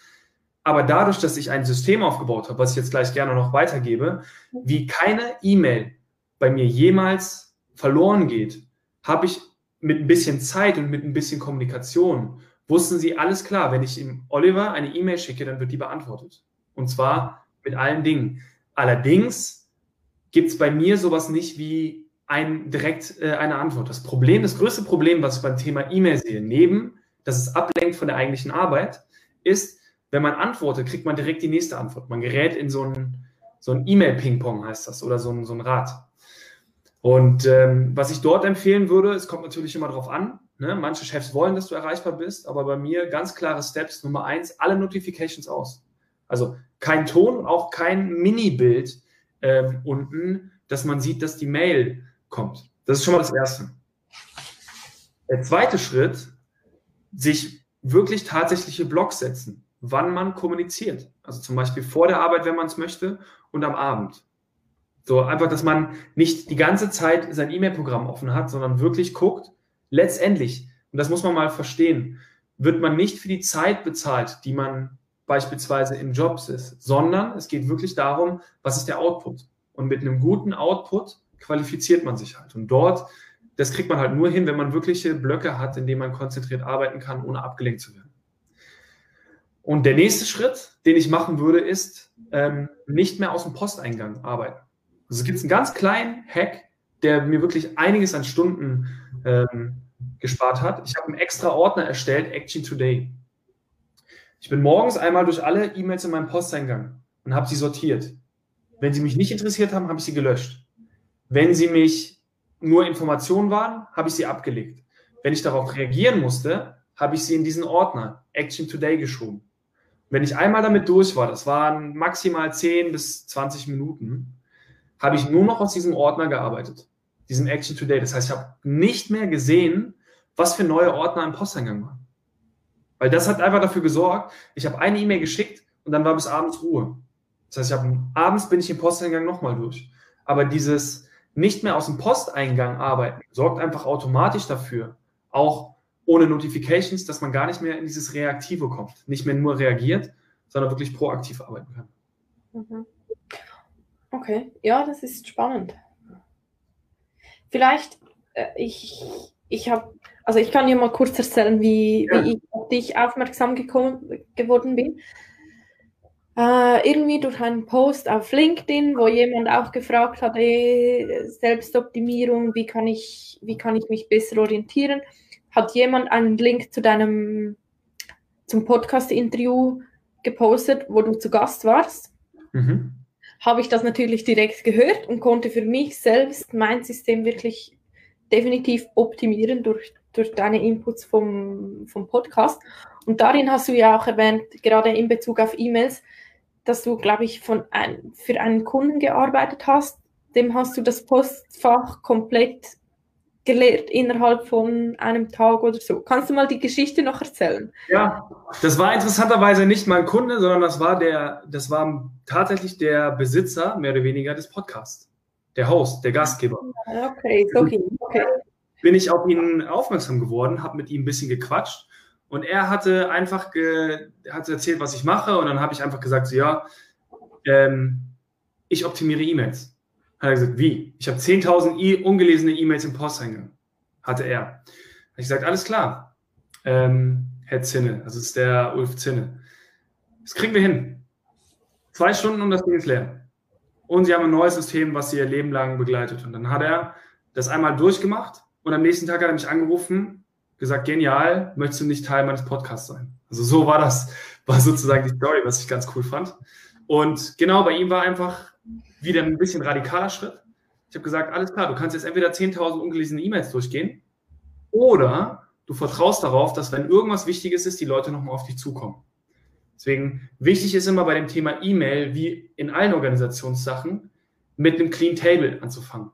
Aber dadurch, dass ich ein System aufgebaut habe, was ich jetzt gleich gerne noch weitergebe, wie keine E-Mail bei mir jemals verloren geht, habe ich mit ein bisschen Zeit und mit ein bisschen Kommunikation, wussten sie alles klar, wenn ich ihm Oliver eine E-Mail schicke, dann wird die beantwortet. Und zwar mit allen Dingen. Allerdings gibt es bei mir sowas nicht wie ein, direkt äh, eine Antwort. Das Problem, das größte Problem, was ich beim Thema E-Mail sehe, neben, dass es ablenkt von der eigentlichen Arbeit, ist, wenn man antwortet, kriegt man direkt die nächste Antwort. Man gerät in so ein, so ein E-Mail-Ping-Pong, heißt das, oder so ein, so ein Rad. Und ähm, was ich dort empfehlen würde, es kommt natürlich immer darauf an, ne? manche Chefs wollen, dass du erreichbar bist, aber bei mir ganz klare Steps. Nummer eins, alle Notifications aus. Also kein Ton und auch kein Mini-Bild, ähm, unten, dass man sieht, dass die Mail kommt. Das ist schon mal das Erste. Der zweite Schritt, sich wirklich tatsächliche Blogs setzen, wann man kommuniziert. Also zum Beispiel vor der Arbeit, wenn man es möchte, und am Abend. So einfach, dass man nicht die ganze Zeit sein E-Mail-Programm offen hat, sondern wirklich guckt, letztendlich, und das muss man mal verstehen, wird man nicht für die Zeit bezahlt, die man beispielsweise in Jobs ist, sondern es geht wirklich darum, was ist der Output. Und mit einem guten Output qualifiziert man sich halt. Und dort, das kriegt man halt nur hin, wenn man wirkliche Blöcke hat, in denen man konzentriert arbeiten kann, ohne abgelenkt zu werden. Und der nächste Schritt, den ich machen würde, ist ähm, nicht mehr aus dem Posteingang arbeiten. Also es gibt einen ganz kleinen Hack, der mir wirklich einiges an Stunden ähm, gespart hat. Ich habe einen extra Ordner erstellt, Action Today. Ich bin morgens einmal durch alle E-Mails in meinem Posteingang und habe sie sortiert. Wenn sie mich nicht interessiert haben, habe ich sie gelöscht. Wenn sie mich nur Informationen waren, habe ich sie abgelegt. Wenn ich darauf reagieren musste, habe ich sie in diesen Ordner Action Today geschoben. Wenn ich einmal damit durch war, das waren maximal 10 bis 20 Minuten, habe ich nur noch aus diesem Ordner gearbeitet, diesem Action Today. Das heißt, ich habe nicht mehr gesehen, was für neue Ordner im Posteingang waren. Weil das hat einfach dafür gesorgt, ich habe eine E-Mail geschickt und dann war bis abends Ruhe. Das heißt, ich habe abends bin ich im Posteingang nochmal durch. Aber dieses nicht mehr aus dem Posteingang arbeiten sorgt einfach automatisch dafür, auch ohne Notifications, dass man gar nicht mehr in dieses Reaktive kommt. Nicht mehr nur reagiert, sondern wirklich proaktiv arbeiten kann. Mhm. Okay, ja, das ist spannend. Vielleicht, äh, ich, ich habe also ich kann dir mal kurz erzählen, wie, ja. wie ich auf dich aufmerksam gekommen, geworden bin. Äh, irgendwie durch einen Post auf LinkedIn, wo jemand auch gefragt hat, ey, Selbstoptimierung, wie kann, ich, wie kann ich mich besser orientieren, hat jemand einen Link zu deinem zum Podcast-Interview gepostet, wo du zu Gast warst. Mhm. Habe ich das natürlich direkt gehört und konnte für mich selbst mein System wirklich definitiv optimieren durch, durch deine Inputs vom, vom Podcast. Und darin hast du ja auch erwähnt, gerade in Bezug auf E-Mails, dass du, glaube ich, von ein, für einen Kunden gearbeitet hast. Dem hast du das Postfach komplett geleert innerhalb von einem Tag oder so. Kannst du mal die Geschichte noch erzählen? Ja, das war interessanterweise nicht mein Kunde, sondern das war der, das war tatsächlich der Besitzer, mehr oder weniger, des Podcasts. Der Host, der Gastgeber. Okay, okay, okay. Bin ich auf ihn aufmerksam geworden, habe mit ihm ein bisschen gequatscht und er hatte einfach ge, hat erzählt, was ich mache und dann habe ich einfach gesagt, so, ja, ähm, ich optimiere E-Mails. Hat er gesagt, wie? Ich habe 10.000 e ungelesene E-Mails im Posteingang. Hatte er. Habe ich gesagt, alles klar. Ähm, Herr Zinne, das ist der Ulf Zinne. Das kriegen wir hin. Zwei Stunden und das Ding ist leer. Und sie haben ein neues System, was sie ihr Leben lang begleitet. Und dann hat er das einmal durchgemacht und am nächsten Tag hat er mich angerufen, gesagt, genial, möchtest du nicht Teil meines Podcasts sein? Also so war das, war sozusagen die Story, was ich ganz cool fand. Und genau bei ihm war einfach wieder ein bisschen radikaler Schritt. Ich habe gesagt, alles klar, du kannst jetzt entweder 10.000 ungelesene E-Mails durchgehen oder du vertraust darauf, dass wenn irgendwas Wichtiges ist, die Leute nochmal auf dich zukommen. Deswegen wichtig ist immer bei dem Thema E-Mail, wie in allen Organisationssachen, mit einem Clean Table anzufangen.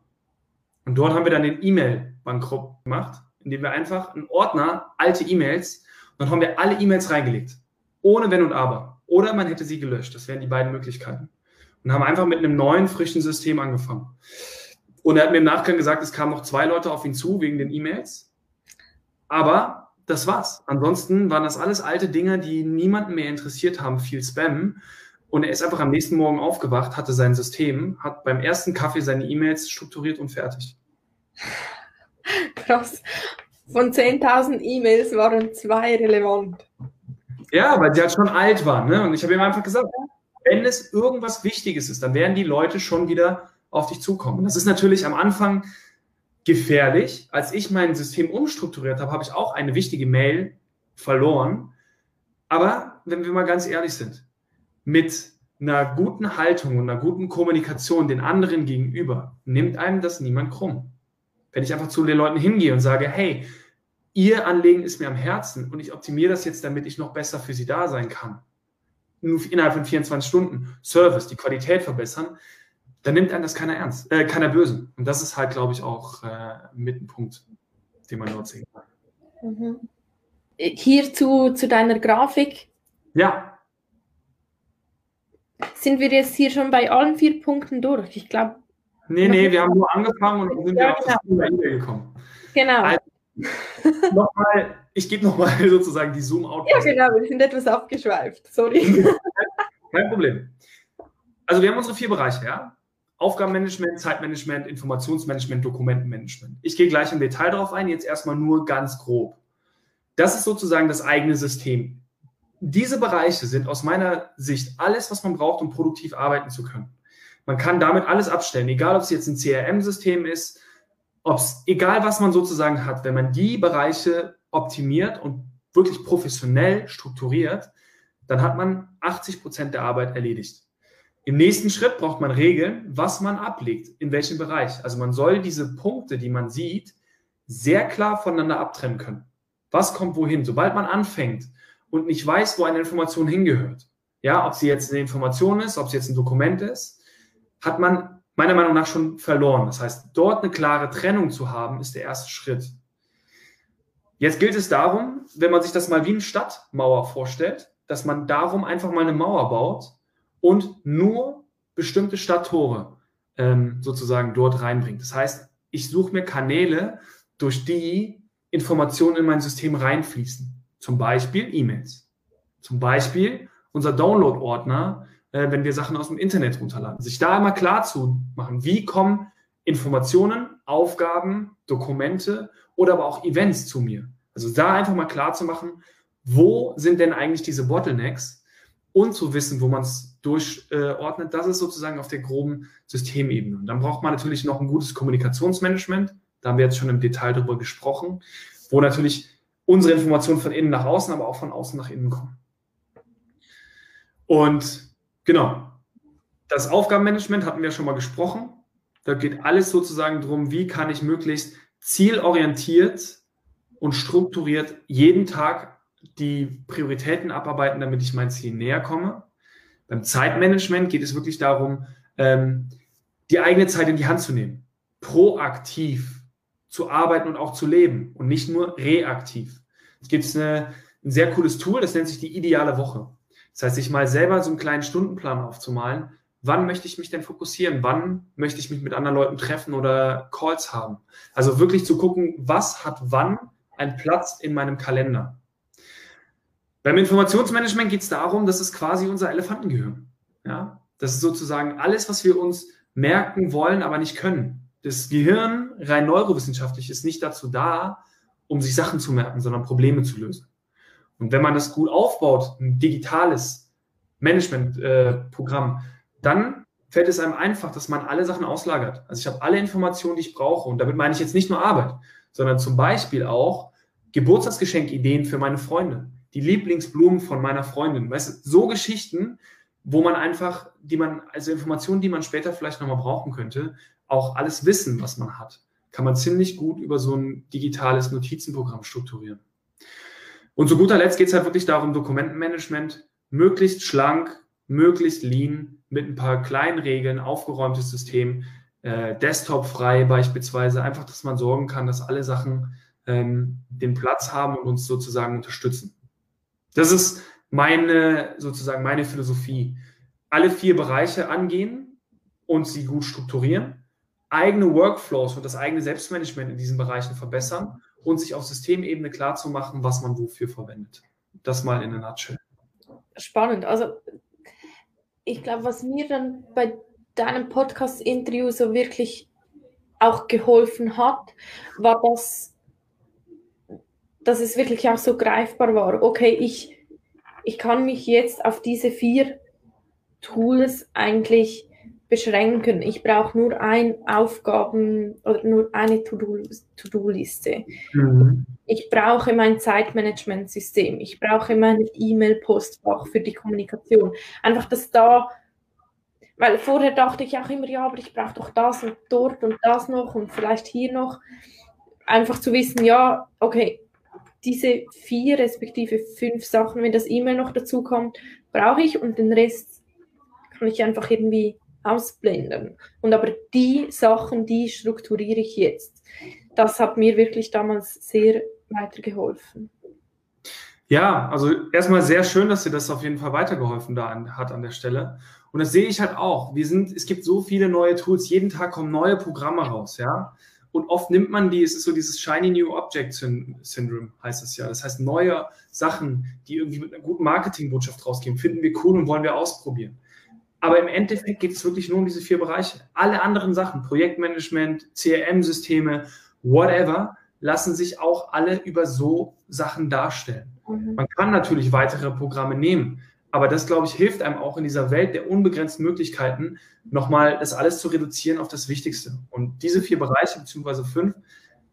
Und dort haben wir dann den E-Mail-Bankrott gemacht, indem wir einfach einen Ordner, alte E-Mails, und dann haben wir alle E-Mails reingelegt. Ohne Wenn und Aber. Oder man hätte sie gelöscht. Das wären die beiden Möglichkeiten und haben einfach mit einem neuen, frischen System angefangen. Und er hat mir im Nachgang gesagt, es kamen noch zwei Leute auf ihn zu wegen den E-Mails. Aber das war's. Ansonsten waren das alles alte Dinge, die niemanden mehr interessiert haben, viel Spam. Und er ist einfach am nächsten Morgen aufgewacht, hatte sein System, hat beim ersten Kaffee seine E-Mails strukturiert und fertig. Krass. Von 10.000 E-Mails waren zwei relevant. Ja, weil die halt schon alt waren. Ne? Und ich habe ihm einfach gesagt, wenn es irgendwas Wichtiges ist, dann werden die Leute schon wieder auf dich zukommen. das ist natürlich am Anfang gefährlich. Als ich mein System umstrukturiert habe, habe ich auch eine wichtige Mail verloren. Aber wenn wir mal ganz ehrlich sind, mit einer guten Haltung und einer guten Kommunikation den anderen gegenüber nimmt einem das niemand krumm. Wenn ich einfach zu den Leuten hingehe und sage, hey, ihr Anliegen ist mir am Herzen und ich optimiere das jetzt, damit ich noch besser für sie da sein kann, innerhalb von 24 Stunden Service, die Qualität verbessern, dann nimmt einem das keiner ernst, äh, keiner böse. Und das ist halt, glaube ich, auch äh, mit ein Punkt, den man dort sehen kann. Mhm. Hier zu, zu deiner Grafik. Ja. Sind wir jetzt hier schon bei allen vier Punkten durch? Ich glaube. Nee, nee, wir haben nur angefangen und sind ja, auf das genau. Thema gekommen. Genau. Also, nochmal, ich gebe nochmal sozusagen die Zoom-Out. Ja, genau, wir sind etwas abgeschweift. Sorry. Kein Problem. Also wir haben unsere vier Bereiche, ja? Aufgabenmanagement, Zeitmanagement, Informationsmanagement, Dokumentenmanagement. Ich gehe gleich im Detail darauf ein, jetzt erstmal nur ganz grob. Das ist sozusagen das eigene System. Diese Bereiche sind aus meiner Sicht alles, was man braucht, um produktiv arbeiten zu können. Man kann damit alles abstellen, egal ob es jetzt ein CRM-System ist, ob es, egal was man sozusagen hat, wenn man die Bereiche optimiert und wirklich professionell strukturiert, dann hat man 80 Prozent der Arbeit erledigt. Im nächsten Schritt braucht man Regeln, was man ablegt, in welchem Bereich. Also man soll diese Punkte, die man sieht, sehr klar voneinander abtrennen können. Was kommt wohin? Sobald man anfängt und nicht weiß, wo eine Information hingehört, ja, ob sie jetzt eine Information ist, ob sie jetzt ein Dokument ist, hat man meiner Meinung nach schon verloren. Das heißt, dort eine klare Trennung zu haben, ist der erste Schritt. Jetzt gilt es darum, wenn man sich das mal wie eine Stadtmauer vorstellt, dass man darum einfach mal eine Mauer baut und nur bestimmte Stadttore ähm, sozusagen dort reinbringt. Das heißt, ich suche mir Kanäle, durch die Informationen in mein System reinfließen. Zum Beispiel E-Mails. Zum Beispiel unser Download-Ordner, äh, wenn wir Sachen aus dem Internet runterladen. Sich da immer klar zu machen, wie kommen Informationen, Aufgaben, Dokumente oder aber auch Events zu mir. Also da einfach mal klar zu machen, wo sind denn eigentlich diese Bottlenecks und zu wissen, wo man es durchordnet, das ist sozusagen auf der groben Systemebene. Und dann braucht man natürlich noch ein gutes Kommunikationsmanagement. Da haben wir jetzt schon im Detail darüber gesprochen, wo natürlich unsere Informationen von innen nach außen, aber auch von außen nach innen kommen. Und Genau. das Aufgabenmanagement hatten wir schon mal gesprochen. Da geht alles sozusagen darum, wie kann ich möglichst zielorientiert und strukturiert jeden Tag die Prioritäten abarbeiten, damit ich mein Ziel näher komme. Beim Zeitmanagement geht es wirklich darum, ähm, die eigene Zeit in die Hand zu nehmen, proaktiv zu arbeiten und auch zu leben und nicht nur reaktiv. Es gibt ein sehr cooles Tool, das nennt sich die ideale Woche. Das heißt, sich mal selber so einen kleinen Stundenplan aufzumalen. Wann möchte ich mich denn fokussieren? Wann möchte ich mich mit anderen Leuten treffen oder Calls haben? Also wirklich zu gucken, was hat wann einen Platz in meinem Kalender. Beim Informationsmanagement geht es darum, dass es quasi unser Elefantengehirn. Ja? Das ist sozusagen alles, was wir uns merken wollen, aber nicht können. Das Gehirn, rein neurowissenschaftlich, ist nicht dazu da, um sich Sachen zu merken, sondern Probleme zu lösen. Und wenn man das gut aufbaut, ein digitales Managementprogramm, äh, dann fällt es einem einfach, dass man alle Sachen auslagert. Also ich habe alle Informationen, die ich brauche. Und damit meine ich jetzt nicht nur Arbeit, sondern zum Beispiel auch Geburtstagsgeschenkideen für meine Freunde die Lieblingsblumen von meiner Freundin. Weißt du, so Geschichten, wo man einfach, die man, also Informationen, die man später vielleicht nochmal brauchen könnte, auch alles Wissen, was man hat, kann man ziemlich gut über so ein digitales Notizenprogramm strukturieren. Und zu guter Letzt geht es halt wirklich darum, Dokumentenmanagement möglichst schlank, möglichst lean, mit ein paar kleinen Regeln, aufgeräumtes System, äh, Desktop-frei beispielsweise, einfach, dass man sorgen kann, dass alle Sachen ähm, den Platz haben und uns sozusagen unterstützen. Das ist meine, sozusagen meine Philosophie. Alle vier Bereiche angehen und sie gut strukturieren, eigene Workflows und das eigene Selbstmanagement in diesen Bereichen verbessern und sich auf Systemebene klar zu machen, was man wofür verwendet. Das mal in a nutshell. Spannend. Also ich glaube, was mir dann bei deinem Podcast-Interview so wirklich auch geholfen hat, war das, dass es wirklich auch so greifbar war. Okay, ich, ich kann mich jetzt auf diese vier Tools eigentlich beschränken. Ich brauche nur ein Aufgaben oder nur eine To-Do-Liste. Mhm. Ich brauche mein Zeitmanagementsystem. Ich brauche mein E-Mail-Postfach für die Kommunikation. Einfach, dass da, weil vorher dachte ich auch immer, ja, aber ich brauche doch das und dort und das noch und vielleicht hier noch. Einfach zu wissen, ja, okay, diese vier respektive fünf Sachen, wenn das E-Mail noch dazu kommt, brauche ich und den Rest kann ich einfach irgendwie ausblenden. Und aber die Sachen, die strukturiere ich jetzt. Das hat mir wirklich damals sehr weitergeholfen. Ja, also erstmal sehr schön, dass dir das auf jeden Fall weitergeholfen da an, hat an der Stelle. Und das sehe ich halt auch. Wir sind, es gibt so viele neue Tools, jeden Tag kommen neue Programme raus, ja. Und oft nimmt man die, es ist so dieses Shiny New Object Syndrome, heißt es ja. Das heißt, neue Sachen, die irgendwie mit einer guten Marketingbotschaft rausgehen, finden wir cool und wollen wir ausprobieren. Aber im Endeffekt geht es wirklich nur um diese vier Bereiche. Alle anderen Sachen, Projektmanagement, CRM-Systeme, whatever, lassen sich auch alle über so Sachen darstellen. Mhm. Man kann natürlich weitere Programme nehmen, aber das, glaube ich, hilft einem auch in dieser Welt der unbegrenzten Möglichkeiten, nochmal das alles zu reduzieren auf das Wichtigste. Und diese vier Bereiche, beziehungsweise fünf,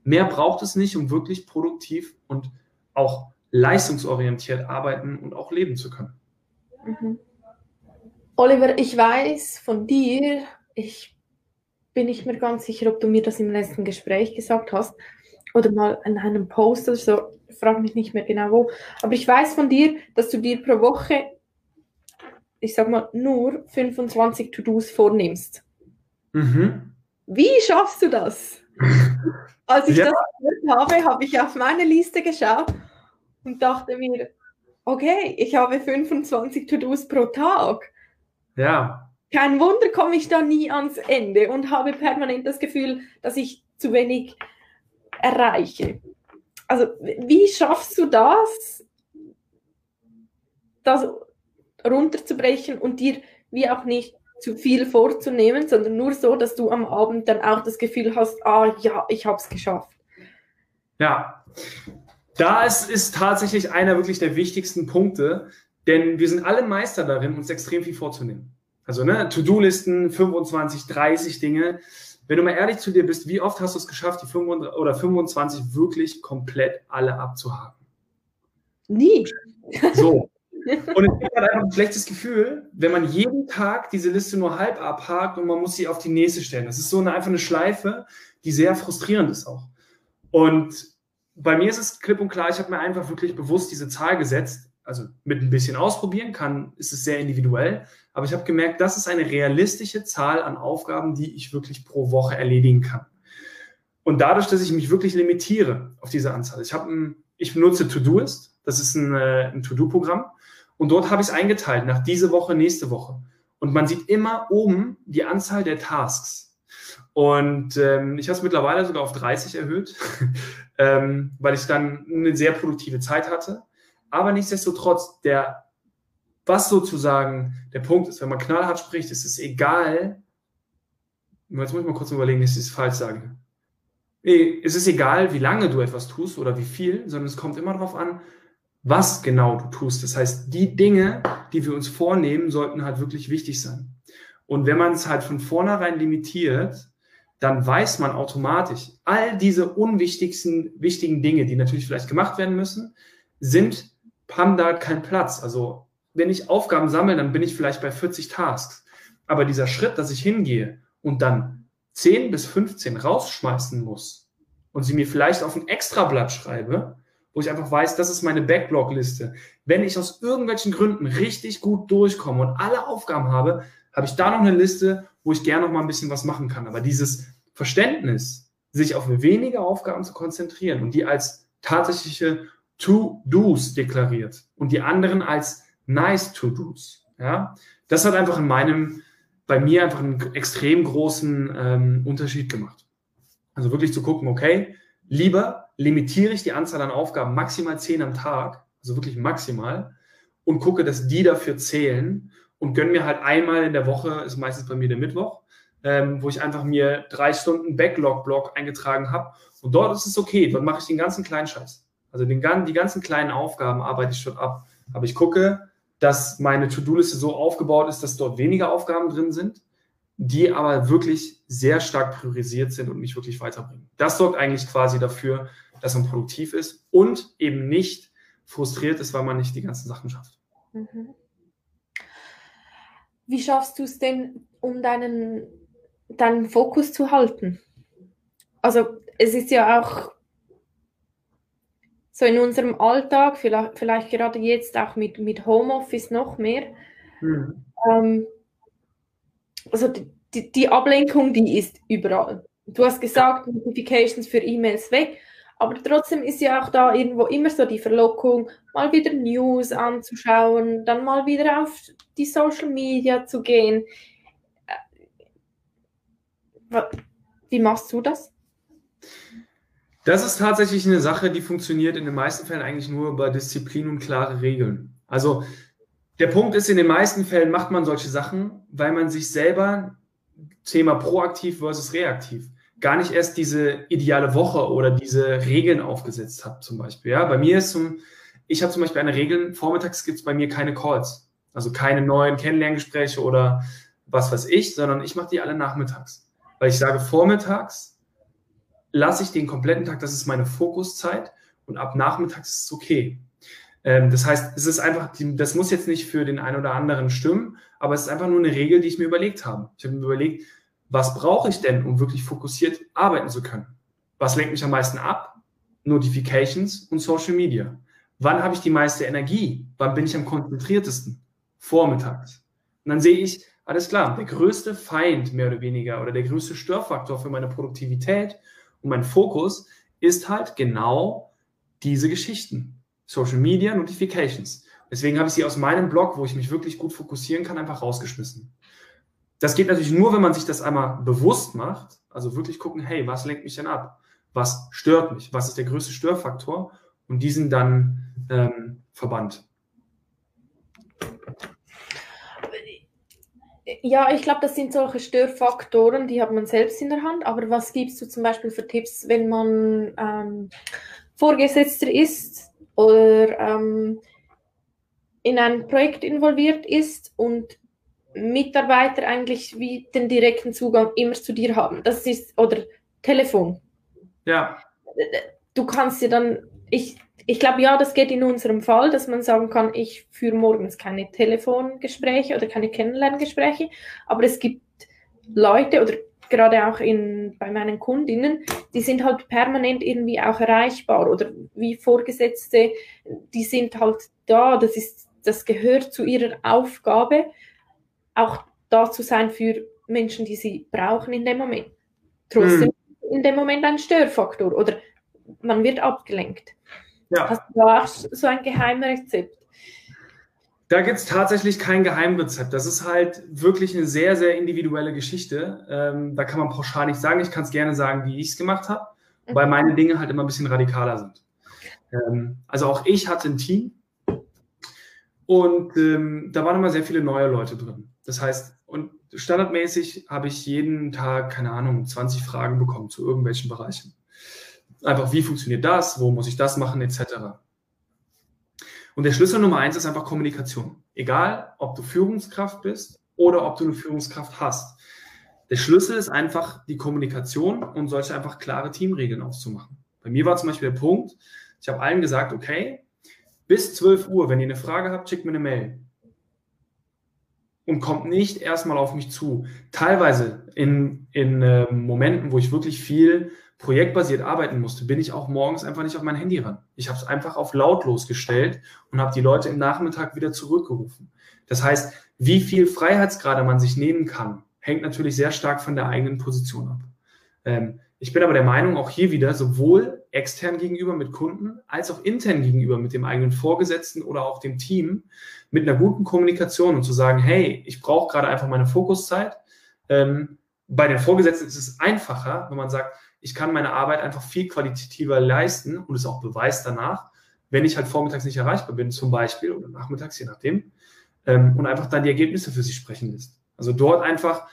mehr braucht es nicht, um wirklich produktiv und auch leistungsorientiert arbeiten und auch leben zu können. Mhm. Oliver, ich weiß von dir, ich bin nicht mehr ganz sicher, ob du mir das im letzten Gespräch gesagt hast oder mal in einem Post oder so, ich frage mich nicht mehr genau wo, aber ich weiß von dir, dass du dir pro Woche ich sag mal, nur 25 To-Dos vornimmst. Mhm. Wie schaffst du das? Als ich ja. das gehört habe, habe ich auf meine Liste geschaut und dachte mir, okay, ich habe 25 To-Dos pro Tag. Ja. Kein Wunder komme ich da nie ans Ende und habe permanent das Gefühl, dass ich zu wenig erreiche. Also, wie schaffst du das, das runterzubrechen und dir wie auch nicht zu viel vorzunehmen, sondern nur so, dass du am Abend dann auch das Gefühl hast, ah ja, ich habe es geschafft. Ja, da ist, ist tatsächlich einer wirklich der wichtigsten Punkte, denn wir sind alle Meister darin, uns extrem viel vorzunehmen. Also ne, To-Do-Listen, 25, 30 Dinge. Wenn du mal ehrlich zu dir bist, wie oft hast du es geschafft, die 25 oder 25 wirklich komplett alle abzuhaken? Nie. So, Und es gibt halt einfach ein schlechtes Gefühl, wenn man jeden Tag diese Liste nur halb abhakt und man muss sie auf die nächste stellen. Das ist so eine, einfach eine Schleife, die sehr frustrierend ist auch. Und bei mir ist es klipp und klar, ich habe mir einfach wirklich bewusst diese Zahl gesetzt. Also mit ein bisschen ausprobieren kann, ist es sehr individuell. Aber ich habe gemerkt, das ist eine realistische Zahl an Aufgaben, die ich wirklich pro Woche erledigen kann. Und dadurch, dass ich mich wirklich limitiere auf diese Anzahl. Ich, habe ich benutze Todoist, das ist ein, äh, ein To-Do-Programm. Und dort habe ich es eingeteilt, nach diese Woche, nächste Woche. Und man sieht immer oben die Anzahl der Tasks. Und ähm, ich habe es mittlerweile sogar auf 30 erhöht, ähm, weil ich dann eine sehr produktive Zeit hatte. Aber nichtsdestotrotz, der, was sozusagen der Punkt ist, wenn man knallhart spricht, ist es egal, jetzt muss ich mal kurz überlegen, dass ich es falsch sage. Es ist egal, wie lange du etwas tust oder wie viel, sondern es kommt immer darauf an, was genau du tust. Das heißt, die Dinge, die wir uns vornehmen, sollten halt wirklich wichtig sein. Und wenn man es halt von vornherein limitiert, dann weiß man automatisch, all diese unwichtigsten, wichtigen Dinge, die natürlich vielleicht gemacht werden müssen, sind, haben da keinen Platz. Also, wenn ich Aufgaben sammle, dann bin ich vielleicht bei 40 Tasks. Aber dieser Schritt, dass ich hingehe und dann 10 bis 15 rausschmeißen muss und sie mir vielleicht auf ein Extrablatt schreibe, wo ich einfach weiß, das ist meine Backlog-Liste. Wenn ich aus irgendwelchen Gründen richtig gut durchkomme und alle Aufgaben habe, habe ich da noch eine Liste, wo ich gerne noch mal ein bisschen was machen kann. Aber dieses Verständnis, sich auf wenige Aufgaben zu konzentrieren und die als tatsächliche To-Dos deklariert und die anderen als nice To-Dos, ja, das hat einfach in meinem, bei mir einfach einen extrem großen ähm, Unterschied gemacht. Also wirklich zu gucken, okay, lieber limitiere ich die Anzahl an Aufgaben maximal zehn am Tag, also wirklich maximal, und gucke, dass die dafür zählen und gönne mir halt einmal in der Woche, ist meistens bei mir der Mittwoch, ähm, wo ich einfach mir drei Stunden Backlog-Block eingetragen habe. Und dort ist es okay, dort mache ich den ganzen kleinen Scheiß. Also den, die ganzen kleinen Aufgaben arbeite ich schon ab. Aber ich gucke, dass meine To-Do-Liste so aufgebaut ist, dass dort weniger Aufgaben drin sind, die aber wirklich sehr stark priorisiert sind und mich wirklich weiterbringen. Das sorgt eigentlich quasi dafür, dass man produktiv ist und eben nicht frustriert ist, weil man nicht die ganzen Sachen schafft. Mhm. Wie schaffst du es denn, um deinen, deinen Fokus zu halten? Also es ist ja auch so in unserem Alltag, vielleicht, vielleicht gerade jetzt auch mit, mit Homeoffice noch mehr. Mhm. Ähm, also die, die Ablenkung, die ist überall. Du hast gesagt, Notifications für E-Mails weg, aber trotzdem ist ja auch da irgendwo immer so die Verlockung, mal wieder News anzuschauen, dann mal wieder auf die Social Media zu gehen. Äh, wie machst du das? Das ist tatsächlich eine Sache, die funktioniert in den meisten Fällen eigentlich nur über Disziplin und klare Regeln. Also der Punkt ist, in den meisten Fällen macht man solche Sachen, weil man sich selber Thema proaktiv versus reaktiv gar nicht erst diese ideale Woche oder diese Regeln aufgesetzt habe, zum Beispiel. Ja, bei mir ist zum, ich habe zum Beispiel eine Regel, vormittags gibt es bei mir keine Calls. Also keine neuen Kennenlerngespräche oder was weiß ich, sondern ich mache die alle nachmittags. Weil ich sage, vormittags lasse ich den kompletten Tag, das ist meine Fokuszeit und ab nachmittags ist es okay. Ähm, das heißt, es ist einfach, das muss jetzt nicht für den einen oder anderen stimmen, aber es ist einfach nur eine Regel, die ich mir überlegt habe. Ich habe mir überlegt, was brauche ich denn, um wirklich fokussiert arbeiten zu können? Was lenkt mich am meisten ab? Notifications und Social Media. Wann habe ich die meiste Energie? Wann bin ich am konzentriertesten? Vormittags. Und dann sehe ich, alles klar, der größte Feind mehr oder weniger oder der größte Störfaktor für meine Produktivität und meinen Fokus ist halt genau diese Geschichten. Social Media, Notifications. Deswegen habe ich sie aus meinem Blog, wo ich mich wirklich gut fokussieren kann, einfach rausgeschmissen. Das geht natürlich nur, wenn man sich das einmal bewusst macht, also wirklich gucken, hey, was lenkt mich denn ab? Was stört mich? Was ist der größte Störfaktor? Und diesen dann ähm, verbannt. Ja, ich glaube, das sind solche Störfaktoren, die hat man selbst in der Hand. Aber was gibst du zum Beispiel für Tipps, wenn man ähm, Vorgesetzter ist oder ähm, in ein Projekt involviert ist und Mitarbeiter eigentlich wie den direkten Zugang immer zu dir haben. Das ist, oder Telefon. Ja. Du kannst dir dann, ich, ich glaube, ja, das geht in unserem Fall, dass man sagen kann, ich führe morgens keine Telefongespräche oder keine Kennenlerngespräche, aber es gibt Leute oder gerade auch in, bei meinen Kundinnen, die sind halt permanent irgendwie auch erreichbar oder wie Vorgesetzte, die sind halt da, das ist, das gehört zu ihrer Aufgabe, auch da zu sein für Menschen, die sie brauchen in dem Moment. Trotzdem hm. in dem Moment ein Störfaktor oder man wird abgelenkt. Ja. Hast du da auch so ein Geheimrezept? Da gibt es tatsächlich kein Geheimrezept. Das ist halt wirklich eine sehr, sehr individuelle Geschichte. Ähm, da kann man pauschal nicht sagen. Ich kann es gerne sagen, wie ich es gemacht habe, mhm. weil meine Dinge halt immer ein bisschen radikaler sind. Ähm, also auch ich hatte ein Team und ähm, da waren immer sehr viele neue Leute drin. Das heißt, und standardmäßig habe ich jeden Tag, keine Ahnung, 20 Fragen bekommen zu irgendwelchen Bereichen. Einfach, wie funktioniert das, wo muss ich das machen, etc. Und der Schlüssel Nummer eins ist einfach Kommunikation. Egal, ob du Führungskraft bist oder ob du eine Führungskraft hast. Der Schlüssel ist einfach die Kommunikation und solche einfach klare Teamregeln auszumachen. Bei mir war zum Beispiel der Punkt, ich habe allen gesagt, okay, bis 12 Uhr, wenn ihr eine Frage habt, schickt mir eine Mail. Und kommt nicht erstmal auf mich zu. Teilweise in, in äh, Momenten, wo ich wirklich viel projektbasiert arbeiten musste, bin ich auch morgens einfach nicht auf mein Handy ran. Ich habe es einfach auf lautlos gestellt und habe die Leute im Nachmittag wieder zurückgerufen. Das heißt, wie viel Freiheitsgrade man sich nehmen kann, hängt natürlich sehr stark von der eigenen Position ab. Ähm, ich bin aber der Meinung, auch hier wieder sowohl extern gegenüber mit Kunden als auch intern gegenüber mit dem eigenen Vorgesetzten oder auch dem Team mit einer guten Kommunikation und zu sagen, hey, ich brauche gerade einfach meine Fokuszeit. Ähm, bei den Vorgesetzten ist es einfacher, wenn man sagt, ich kann meine Arbeit einfach viel qualitativer leisten und es auch beweist danach, wenn ich halt vormittags nicht erreichbar bin, zum Beispiel, oder nachmittags, je nachdem, ähm, und einfach dann die Ergebnisse für sich sprechen lässt. Also dort einfach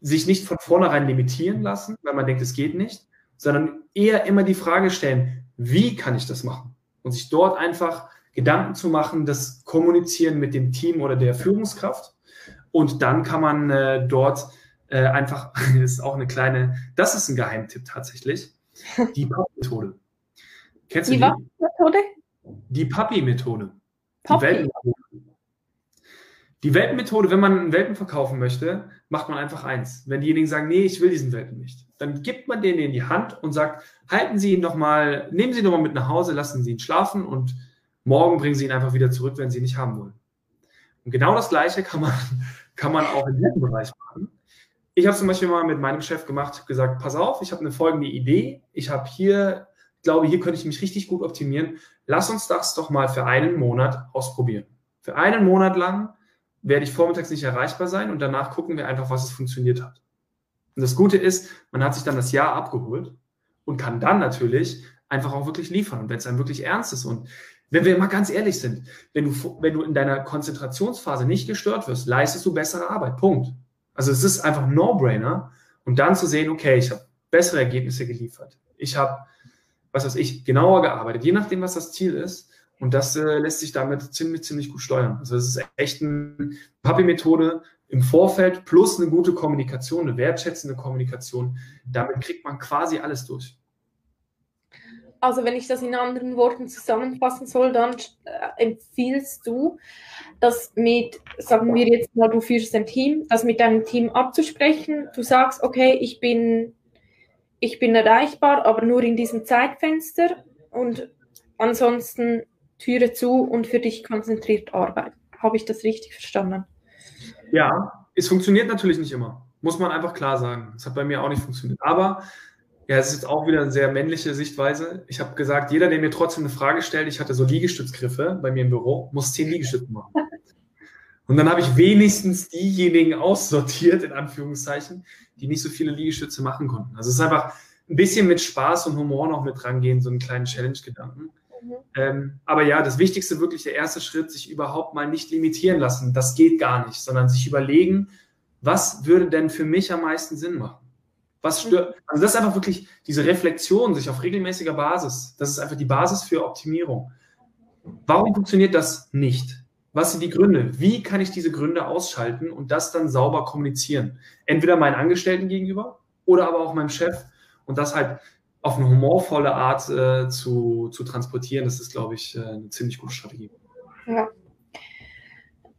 sich nicht von vornherein limitieren lassen, weil man denkt, es geht nicht, sondern eher immer die Frage stellen, wie kann ich das machen? Und sich dort einfach Gedanken zu machen, das Kommunizieren mit dem Team oder der Führungskraft. Und dann kann man äh, dort äh, einfach, das ist auch eine kleine, das ist ein Geheimtipp tatsächlich, die Papi-Methode. Kennst du die? Die Methode? Die Papi-Methode. Die Welpenmethode. Die Welpenmethode, wenn man einen Welpen verkaufen möchte, macht man einfach eins. Wenn diejenigen sagen, nee, ich will diesen Welpen nicht, dann gibt man den in die Hand und sagt, halten Sie ihn doch mal, nehmen Sie ihn doch mal mit nach Hause, lassen Sie ihn schlafen und morgen bringen Sie ihn einfach wieder zurück, wenn Sie ihn nicht haben wollen. Und genau das Gleiche kann man, kann man auch im Welpenbereich machen ich habe zum Beispiel mal mit meinem Chef gemacht, gesagt, pass auf, ich habe eine folgende Idee. Ich habe hier, glaube, hier könnte ich mich richtig gut optimieren. Lass uns das doch mal für einen Monat ausprobieren. Für einen Monat lang werde ich vormittags nicht erreichbar sein und danach gucken wir einfach, was es funktioniert hat. Und das Gute ist, man hat sich dann das Jahr abgeholt und kann dann natürlich einfach auch wirklich liefern. Und wenn es dann wirklich ernst ist und wenn wir mal ganz ehrlich sind, wenn du, wenn du in deiner Konzentrationsphase nicht gestört wirst, leistest du bessere Arbeit. Punkt. Also es ist einfach No-Brainer. Und dann zu sehen, okay, ich habe bessere Ergebnisse geliefert. Ich habe, was weiß ich, genauer gearbeitet, je nachdem, was das Ziel ist. Und das äh, lässt sich damit ziemlich, ziemlich gut steuern. Also es ist echt eine Papi-Methode im Vorfeld plus eine gute Kommunikation, eine wertschätzende Kommunikation. Damit kriegt man quasi alles durch. Also wenn ich das in anderen Worten zusammenfassen soll, dann äh, empfiehlst du, das mit, sagen wir jetzt mal, du führst ein Team, das mit deinem Team abzusprechen. Du sagst, okay, ich bin, ich bin erreichbar, aber nur in diesem Zeitfenster und ansonsten Türe zu und für dich konzentriert arbeiten. Habe ich das richtig verstanden? Ja, es funktioniert natürlich nicht immer. Muss man einfach klar sagen. Es hat bei mir auch nicht funktioniert. Aber ja, es ist jetzt auch wieder eine sehr männliche Sichtweise. Ich habe gesagt, jeder, der mir trotzdem eine Frage stellt, ich hatte so Liegestützgriffe bei mir im Büro, muss zehn Liegestütze machen. Und dann habe ich wenigstens diejenigen aussortiert, in Anführungszeichen, die nicht so viele Liegestütze machen konnten. Also es ist einfach ein bisschen mit Spaß und Humor noch mit rangehen, so einen kleinen Challenge-Gedanken. Mhm. Ähm, aber ja, das Wichtigste, wirklich der erste Schritt, sich überhaupt mal nicht limitieren lassen. Das geht gar nicht, sondern sich überlegen, was würde denn für mich am meisten Sinn machen? Was stört? Also das ist einfach wirklich diese Reflexion, sich auf regelmäßiger Basis. Das ist einfach die Basis für Optimierung. Warum funktioniert das nicht? Was sind die Gründe? Wie kann ich diese Gründe ausschalten und das dann sauber kommunizieren? Entweder meinen Angestellten gegenüber oder aber auch meinem Chef und das halt auf eine humorvolle Art äh, zu, zu transportieren, das ist, glaube ich, äh, eine ziemlich gute Strategie. Ja.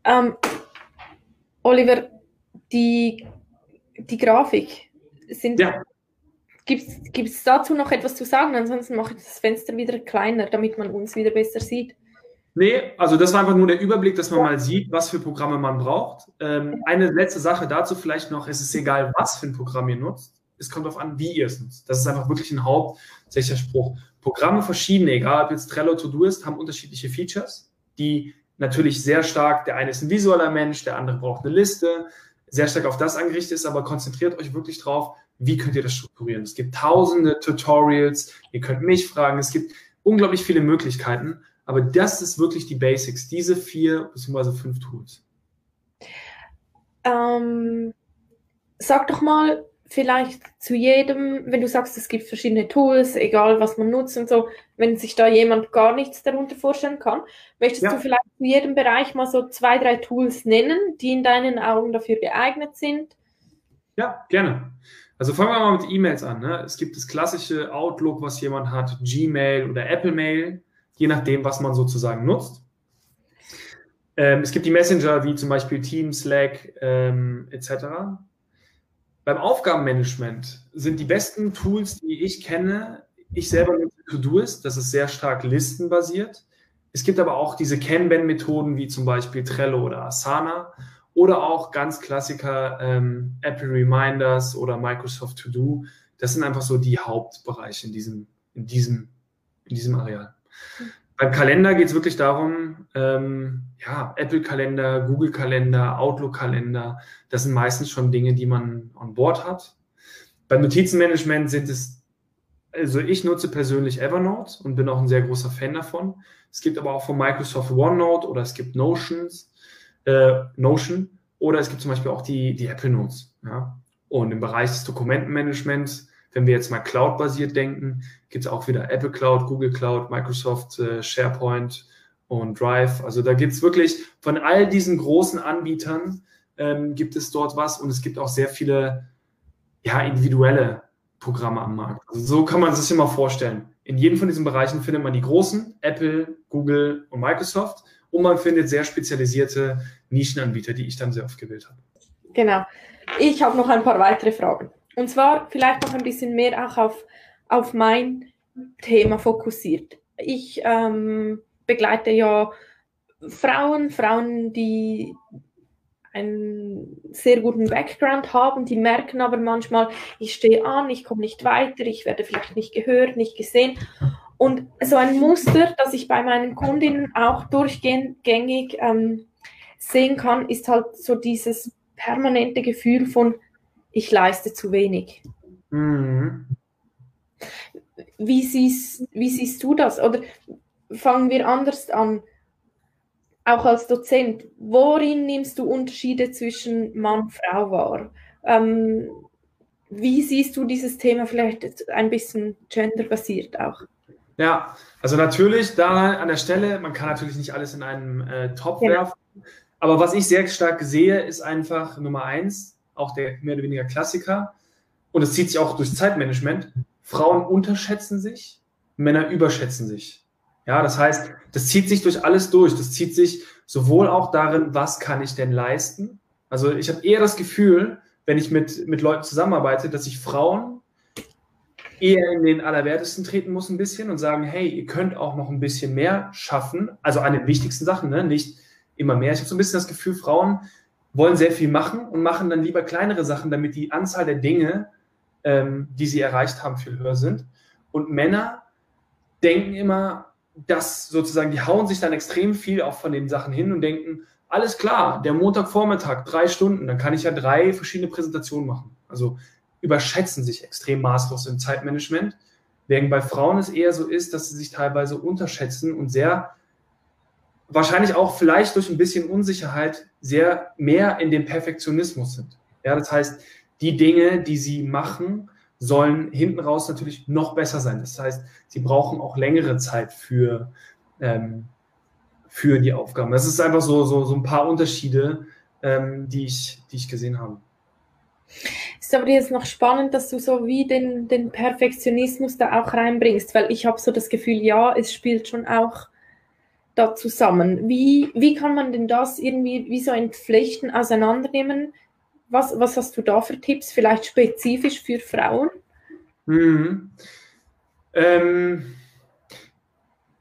Ähm, Oliver, die, die Grafik sind. Ja. Gibt es dazu noch etwas zu sagen? Ansonsten mache ich das Fenster wieder kleiner, damit man uns wieder besser sieht. Nee, also das war einfach nur der Überblick, dass man mal sieht, was für Programme man braucht. Ähm, eine letzte Sache dazu vielleicht noch, es ist egal, was für ein Programm ihr nutzt. Es kommt darauf an, wie ihr es nutzt. Das ist einfach wirklich ein hauptsächlicher Spruch. Programme verschiedene, egal ob jetzt Trello To-Do ist, haben unterschiedliche Features, die natürlich sehr stark, der eine ist ein visueller Mensch, der andere braucht eine Liste, sehr stark auf das angerichtet ist, aber konzentriert euch wirklich drauf, wie könnt ihr das strukturieren. Es gibt tausende Tutorials, ihr könnt mich fragen, es gibt unglaublich viele Möglichkeiten aber das ist wirklich die Basics, diese vier bzw. fünf Tools. Ähm, sag doch mal vielleicht zu jedem, wenn du sagst, es gibt verschiedene Tools, egal was man nutzt und so, wenn sich da jemand gar nichts darunter vorstellen kann, möchtest ja. du vielleicht zu jedem Bereich mal so zwei, drei Tools nennen, die in deinen Augen dafür geeignet sind? Ja, gerne. Also fangen wir mal mit E-Mails an. Ne? Es gibt das klassische Outlook, was jemand hat, Gmail oder Apple Mail je nachdem, was man sozusagen nutzt. Ähm, es gibt die Messenger wie zum Beispiel Teams, Slack ähm, etc. Beim Aufgabenmanagement sind die besten Tools, die ich kenne, ich selber nutze Todoist, das ist sehr stark listenbasiert. Es gibt aber auch diese Kanban-Methoden wie zum Beispiel Trello oder Asana oder auch ganz Klassiker ähm, Apple Reminders oder Microsoft To Do. Das sind einfach so die Hauptbereiche in diesem, in diesem, in diesem Areal. Beim Kalender geht es wirklich darum, ähm, ja, Apple-Kalender, Google-Kalender, Outlook-Kalender, das sind meistens schon Dinge, die man on board hat. Beim Notizenmanagement sind es, also ich nutze persönlich Evernote und bin auch ein sehr großer Fan davon. Es gibt aber auch von Microsoft OneNote oder es gibt Notions, äh, Notion oder es gibt zum Beispiel auch die, die Apple Notes. Ja. Und im Bereich des Dokumentenmanagements wenn wir jetzt mal Cloud-basiert denken, gibt es auch wieder Apple Cloud, Google Cloud, Microsoft, äh, SharePoint und Drive. Also da gibt es wirklich von all diesen großen Anbietern ähm, gibt es dort was und es gibt auch sehr viele ja, individuelle Programme am Markt. Also so kann man sich immer vorstellen. In jedem von diesen Bereichen findet man die großen, Apple, Google und Microsoft und man findet sehr spezialisierte Nischenanbieter, die ich dann sehr oft gewählt habe. Genau. Ich habe noch ein paar weitere Fragen. Und zwar vielleicht noch ein bisschen mehr auch auf, auf mein Thema fokussiert. Ich ähm, begleite ja Frauen, Frauen, die einen sehr guten Background haben, die merken aber manchmal, ich stehe an, ich komme nicht weiter, ich werde vielleicht nicht gehört, nicht gesehen. Und so ein Muster, das ich bei meinen Kundinnen auch durchgängig ähm, sehen kann, ist halt so dieses permanente Gefühl von, ich leiste zu wenig. Mhm. Wie, siehst, wie siehst du das? Oder fangen wir anders an? Auch als Dozent, worin nimmst du Unterschiede zwischen Mann und Frau wahr? Ähm, wie siehst du dieses Thema vielleicht ein bisschen genderbasiert auch? Ja, also natürlich da an der Stelle, man kann natürlich nicht alles in einen äh, Topf ja. werfen, aber was ich sehr stark sehe, ist einfach Nummer eins, auch der mehr oder weniger Klassiker. Und es zieht sich auch durchs Zeitmanagement. Frauen unterschätzen sich, Männer überschätzen sich. Ja, das heißt, das zieht sich durch alles durch. Das zieht sich sowohl auch darin, was kann ich denn leisten? Also ich habe eher das Gefühl, wenn ich mit, mit Leuten zusammenarbeite, dass ich Frauen eher in den Allerwertesten treten muss ein bisschen und sagen, hey, ihr könnt auch noch ein bisschen mehr schaffen. Also an den wichtigsten Sachen, ne? nicht immer mehr. Ich habe so ein bisschen das Gefühl, Frauen wollen sehr viel machen und machen dann lieber kleinere Sachen, damit die Anzahl der Dinge, ähm, die sie erreicht haben, viel höher sind. Und Männer denken immer, dass sozusagen, die hauen sich dann extrem viel auch von den Sachen hin und denken, alles klar, der Montagvormittag, drei Stunden, dann kann ich ja drei verschiedene Präsentationen machen. Also überschätzen sich extrem maßlos im Zeitmanagement. Während bei Frauen es eher so ist, dass sie sich teilweise unterschätzen und sehr wahrscheinlich auch vielleicht durch ein bisschen Unsicherheit sehr mehr in dem Perfektionismus sind. Ja, das heißt, die Dinge, die sie machen, sollen hinten raus natürlich noch besser sein. Das heißt, sie brauchen auch längere Zeit für, ähm, für die Aufgaben. Das ist einfach so, so, so ein paar Unterschiede, ähm, die, ich, die ich gesehen habe. ist aber jetzt noch spannend, dass du so wie den, den Perfektionismus da auch reinbringst, weil ich habe so das Gefühl, ja, es spielt schon auch da zusammen. Wie, wie kann man denn das irgendwie wie so entflechten, auseinandernehmen? Was, was hast du da für Tipps, vielleicht spezifisch für Frauen? Mhm. Ähm,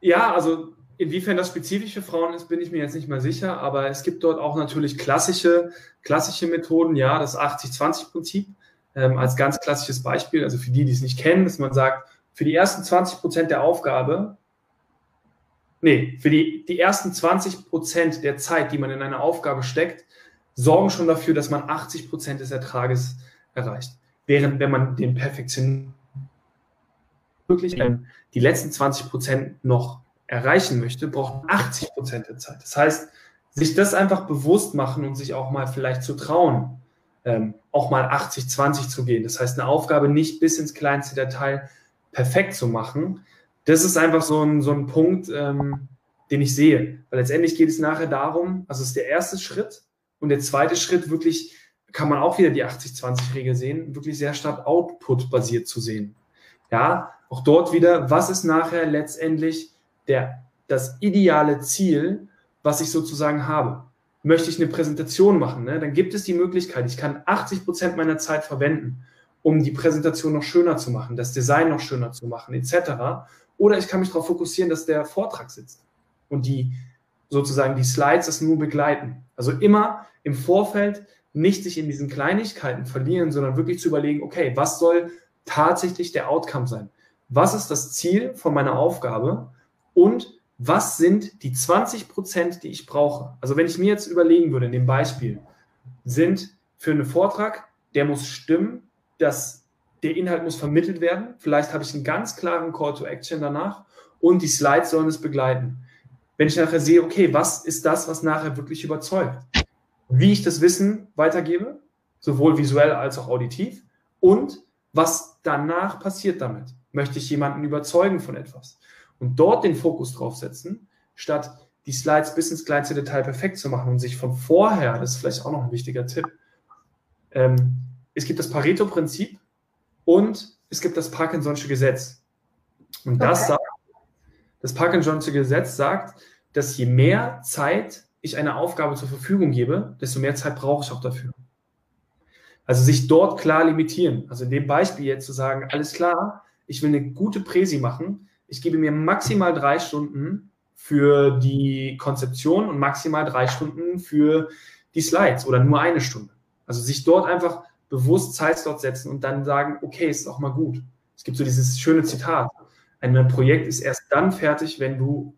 ja, also Inwiefern das spezifisch für Frauen ist, bin ich mir jetzt nicht mal sicher, aber es gibt dort auch natürlich klassische, klassische Methoden, ja, das 80-20-Prinzip ähm, als ganz klassisches Beispiel, also für die, die es nicht kennen, dass man sagt, für die ersten 20 Prozent der Aufgabe, nee, für die, die ersten 20 Prozent der Zeit, die man in eine Aufgabe steckt, sorgen schon dafür, dass man 80 Prozent des Ertrages erreicht. Während, wenn man den Perfektionismus wirklich die letzten 20 Prozent noch erreichen möchte, braucht 80 Prozent der Zeit. Das heißt, sich das einfach bewusst machen und sich auch mal vielleicht zu trauen, ähm, auch mal 80-20 zu gehen. Das heißt, eine Aufgabe nicht bis ins kleinste Detail perfekt zu machen. Das ist einfach so ein, so ein Punkt, ähm, den ich sehe. Weil letztendlich geht es nachher darum, also es ist der erste Schritt und der zweite Schritt wirklich, kann man auch wieder die 80-20-Regel sehen, wirklich sehr stark Output-basiert zu sehen. Ja, auch dort wieder, was ist nachher letztendlich der, das ideale Ziel, was ich sozusagen habe. Möchte ich eine Präsentation machen, ne, dann gibt es die Möglichkeit, ich kann 80 Prozent meiner Zeit verwenden, um die Präsentation noch schöner zu machen, das Design noch schöner zu machen, etc. Oder ich kann mich darauf fokussieren, dass der Vortrag sitzt und die sozusagen die Slides das nur begleiten. Also immer im Vorfeld nicht sich in diesen Kleinigkeiten verlieren, sondern wirklich zu überlegen, okay, was soll tatsächlich der Outcome sein? Was ist das Ziel von meiner Aufgabe? und was sind die 20 Prozent, die ich brauche? Also wenn ich mir jetzt überlegen würde, in dem Beispiel, sind für einen Vortrag, der muss stimmen, dass der Inhalt muss vermittelt werden. Vielleicht habe ich einen ganz klaren Call to Action danach und die Slides sollen es begleiten. Wenn ich nachher sehe, okay, was ist das, was nachher wirklich überzeugt? Wie ich das Wissen weitergebe, sowohl visuell als auch auditiv und was danach passiert damit. Möchte ich jemanden überzeugen von etwas? und dort den Fokus drauf setzen, statt die Slides bis ins kleinste Detail perfekt zu machen und sich von vorher, das ist vielleicht auch noch ein wichtiger Tipp, ähm, es gibt das Pareto-Prinzip und es gibt das Parkinson'sche Gesetz. Und das okay. sagt, das Parkinson'sche Gesetz sagt, dass je mehr Zeit ich einer Aufgabe zur Verfügung gebe, desto mehr Zeit brauche ich auch dafür. Also sich dort klar limitieren. Also in dem Beispiel jetzt zu sagen, alles klar, ich will eine gute Präsi machen, ich gebe mir maximal drei Stunden für die Konzeption und maximal drei Stunden für die Slides oder nur eine Stunde. Also sich dort einfach bewusst Zeitslot setzen und dann sagen, okay, ist auch mal gut. Es gibt so dieses schöne Zitat. Ein Projekt ist erst dann fertig, wenn du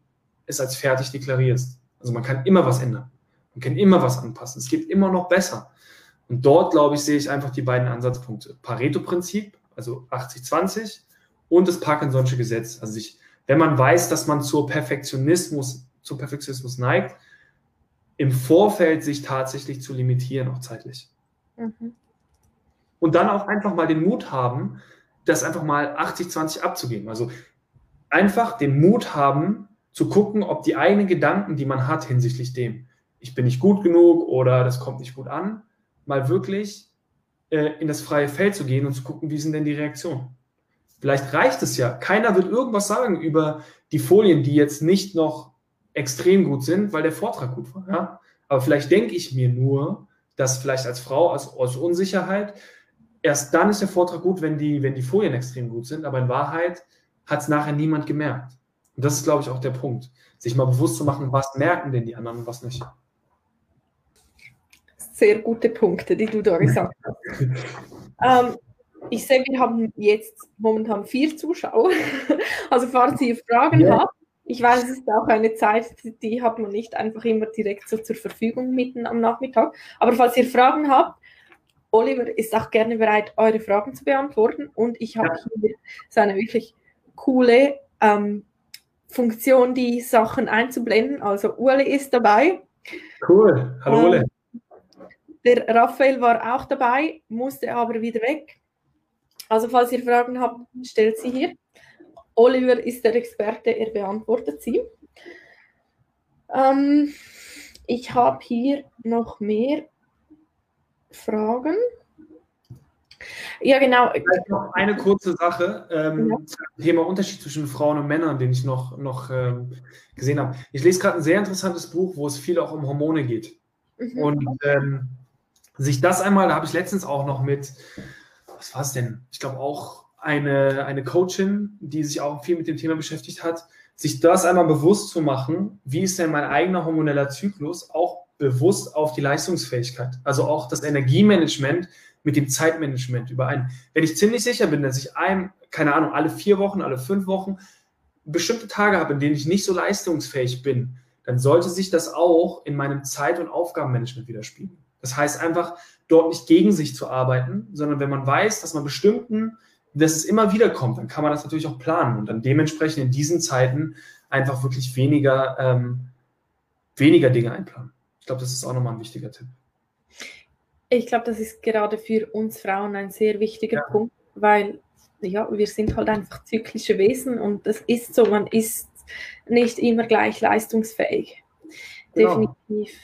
es als fertig deklarierst. Also man kann immer was ändern. Man kann immer was anpassen. Es geht immer noch besser. Und dort, glaube ich, sehe ich einfach die beiden Ansatzpunkte. Pareto-Prinzip, also 80-20 und das Parkinson'sche Gesetz. Also sich, wenn man weiß, dass man zur Perfektionismus, zu Perfektionismus neigt, im Vorfeld sich tatsächlich zu limitieren, auch zeitlich. Mhm. Und dann auch einfach mal den Mut haben, das einfach mal 80-20 abzugeben. Also einfach den Mut haben, zu gucken, ob die eigenen Gedanken, die man hat hinsichtlich dem, ich bin nicht gut genug oder das kommt nicht gut an, mal wirklich äh, in das freie Feld zu gehen und zu gucken, wie sind denn die Reaktionen. Vielleicht reicht es ja. Keiner wird irgendwas sagen über die Folien, die jetzt nicht noch extrem gut sind, weil der Vortrag gut war. Ja? Aber vielleicht denke ich mir nur, dass vielleicht als Frau aus, aus Unsicherheit, erst dann ist der Vortrag gut, wenn die, wenn die Folien extrem gut sind. Aber in Wahrheit hat es nachher niemand gemerkt. Und das ist, glaube ich, auch der Punkt. Sich mal bewusst zu machen, was merken denn die anderen und was nicht. Sehr gute Punkte, die du da gesagt hast. ähm, ich sehe, wir haben jetzt momentan vier Zuschauer. Also falls ihr Fragen ja. habt, ich weiß, es ist auch eine Zeit, die hat man nicht einfach immer direkt so zur Verfügung mitten am Nachmittag. Aber falls ihr Fragen habt, Oliver ist auch gerne bereit, eure Fragen zu beantworten. Und ich habe hier so eine wirklich coole ähm, Funktion, die Sachen einzublenden. Also Uli ist dabei. Cool. Hallo Uli. Ähm, der Raphael war auch dabei, musste aber wieder weg. Also falls ihr Fragen habt, stellt sie hier. Oliver ist der Experte, er beantwortet sie. Ähm, ich habe hier noch mehr Fragen. Ja, genau. Vielleicht noch eine kurze Sache ähm, ja. zum Thema Unterschied zwischen Frauen und Männern, den ich noch, noch ähm, gesehen habe. Ich lese gerade ein sehr interessantes Buch, wo es viel auch um Hormone geht. Mhm. Und ähm, sich das einmal, da habe ich letztens auch noch mit, was war es denn? Ich glaube auch eine, eine Coachin, die sich auch viel mit dem Thema beschäftigt hat, sich das einmal bewusst zu machen, wie ist denn mein eigener hormoneller Zyklus, auch bewusst auf die Leistungsfähigkeit, also auch das Energiemanagement mit dem Zeitmanagement überein. Wenn ich ziemlich sicher bin, dass ich einem, keine Ahnung, alle vier Wochen, alle fünf Wochen bestimmte Tage habe, in denen ich nicht so leistungsfähig bin, dann sollte sich das auch in meinem Zeit- und Aufgabenmanagement widerspiegeln. Das heißt einfach, dort nicht gegen sich zu arbeiten, sondern wenn man weiß, dass man bestimmten, dass es immer wieder kommt, dann kann man das natürlich auch planen und dann dementsprechend in diesen Zeiten einfach wirklich weniger, ähm, weniger Dinge einplanen. Ich glaube, das ist auch nochmal ein wichtiger Tipp. Ich glaube, das ist gerade für uns Frauen ein sehr wichtiger ja. Punkt, weil ja, wir sind halt einfach zyklische Wesen und das ist so, man ist nicht immer gleich leistungsfähig. Genau. Definitiv.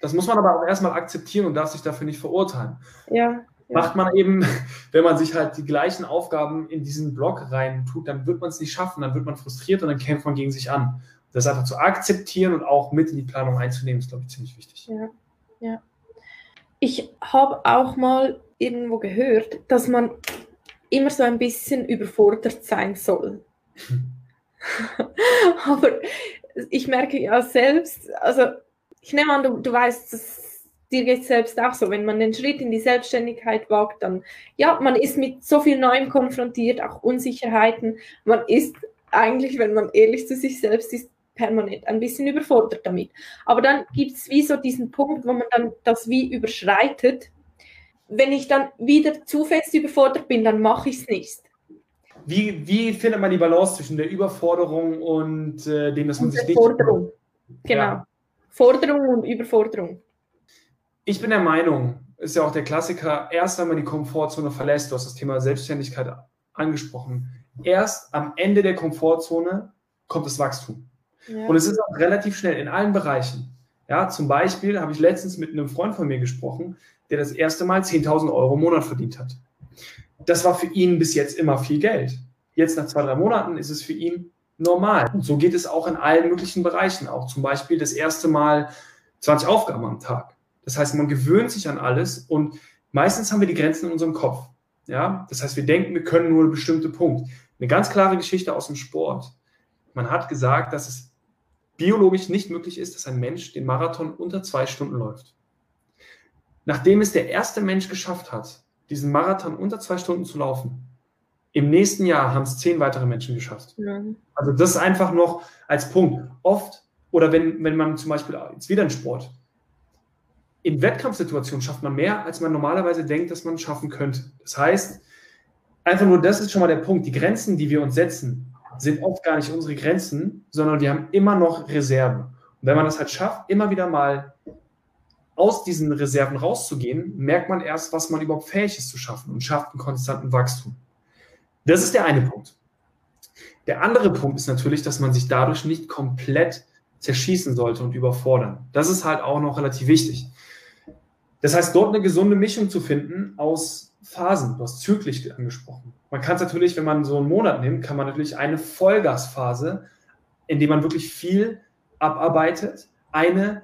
Das muss man aber auch erstmal akzeptieren und darf sich dafür nicht verurteilen. Ja. Macht man eben, wenn man sich halt die gleichen Aufgaben in diesen Block rein tut, dann wird man es nicht schaffen, dann wird man frustriert und dann kämpft man gegen sich an. Das einfach zu akzeptieren und auch mit in die Planung einzunehmen, ist, glaube ich, ziemlich wichtig. Ja, ja. Ich habe auch mal irgendwo gehört, dass man immer so ein bisschen überfordert sein soll. Aber ich merke ja selbst, also ich nehme an, du, du weißt, dass dir geht selbst auch so, wenn man den Schritt in die Selbstständigkeit wagt, dann ja, man ist mit so viel Neuem konfrontiert, auch Unsicherheiten. Man ist eigentlich, wenn man ehrlich zu sich selbst ist, permanent ein bisschen überfordert damit. Aber dann gibt es wie so diesen Punkt, wo man dann das wie überschreitet. Wenn ich dann wieder zu fest überfordert bin, dann mache ich es nicht. Wie, wie findet man die Balance zwischen der Überforderung und äh, dem, dass man sich nicht... Forderung. Genau. Ja. Forderung und Überforderung. Ich bin der Meinung, ist ja auch der Klassiker, erst wenn man die Komfortzone verlässt, du hast das Thema Selbstständigkeit angesprochen, erst am Ende der Komfortzone kommt das Wachstum. Ja. Und es ist auch relativ schnell in allen Bereichen. Ja, zum Beispiel habe ich letztens mit einem Freund von mir gesprochen, der das erste Mal 10.000 Euro im Monat verdient hat. Das war für ihn bis jetzt immer viel Geld. Jetzt nach zwei, drei Monaten ist es für ihn normal. Und so geht es auch in allen möglichen Bereichen. Auch zum Beispiel das erste Mal 20 Aufgaben am Tag. Das heißt, man gewöhnt sich an alles und meistens haben wir die Grenzen in unserem Kopf. Ja, das heißt, wir denken, wir können nur einen bestimmten Punkt. Eine ganz klare Geschichte aus dem Sport. Man hat gesagt, dass es biologisch nicht möglich ist, dass ein Mensch den Marathon unter zwei Stunden läuft. Nachdem es der erste Mensch geschafft hat, diesen Marathon unter zwei Stunden zu laufen, im nächsten Jahr haben es zehn weitere Menschen geschafft. Ja. Also das ist einfach noch als Punkt. Oft, oder wenn, wenn man zum Beispiel, jetzt wieder ein Sport, in Wettkampfsituationen schafft man mehr, als man normalerweise denkt, dass man schaffen könnte. Das heißt, einfach nur das ist schon mal der Punkt. Die Grenzen, die wir uns setzen, sind oft gar nicht unsere Grenzen, sondern wir haben immer noch Reserven. Und wenn man das halt schafft, immer wieder mal aus diesen Reserven rauszugehen, merkt man erst, was man überhaupt fähig ist zu schaffen und schafft einen konstanten Wachstum. Das ist der eine Punkt. Der andere Punkt ist natürlich, dass man sich dadurch nicht komplett zerschießen sollte und überfordern. Das ist halt auch noch relativ wichtig. Das heißt, dort eine gesunde Mischung zu finden aus Phasen. Du hast zyklisch angesprochen. Man kann es natürlich, wenn man so einen Monat nimmt, kann man natürlich eine Vollgasphase, in der man wirklich viel abarbeitet, eine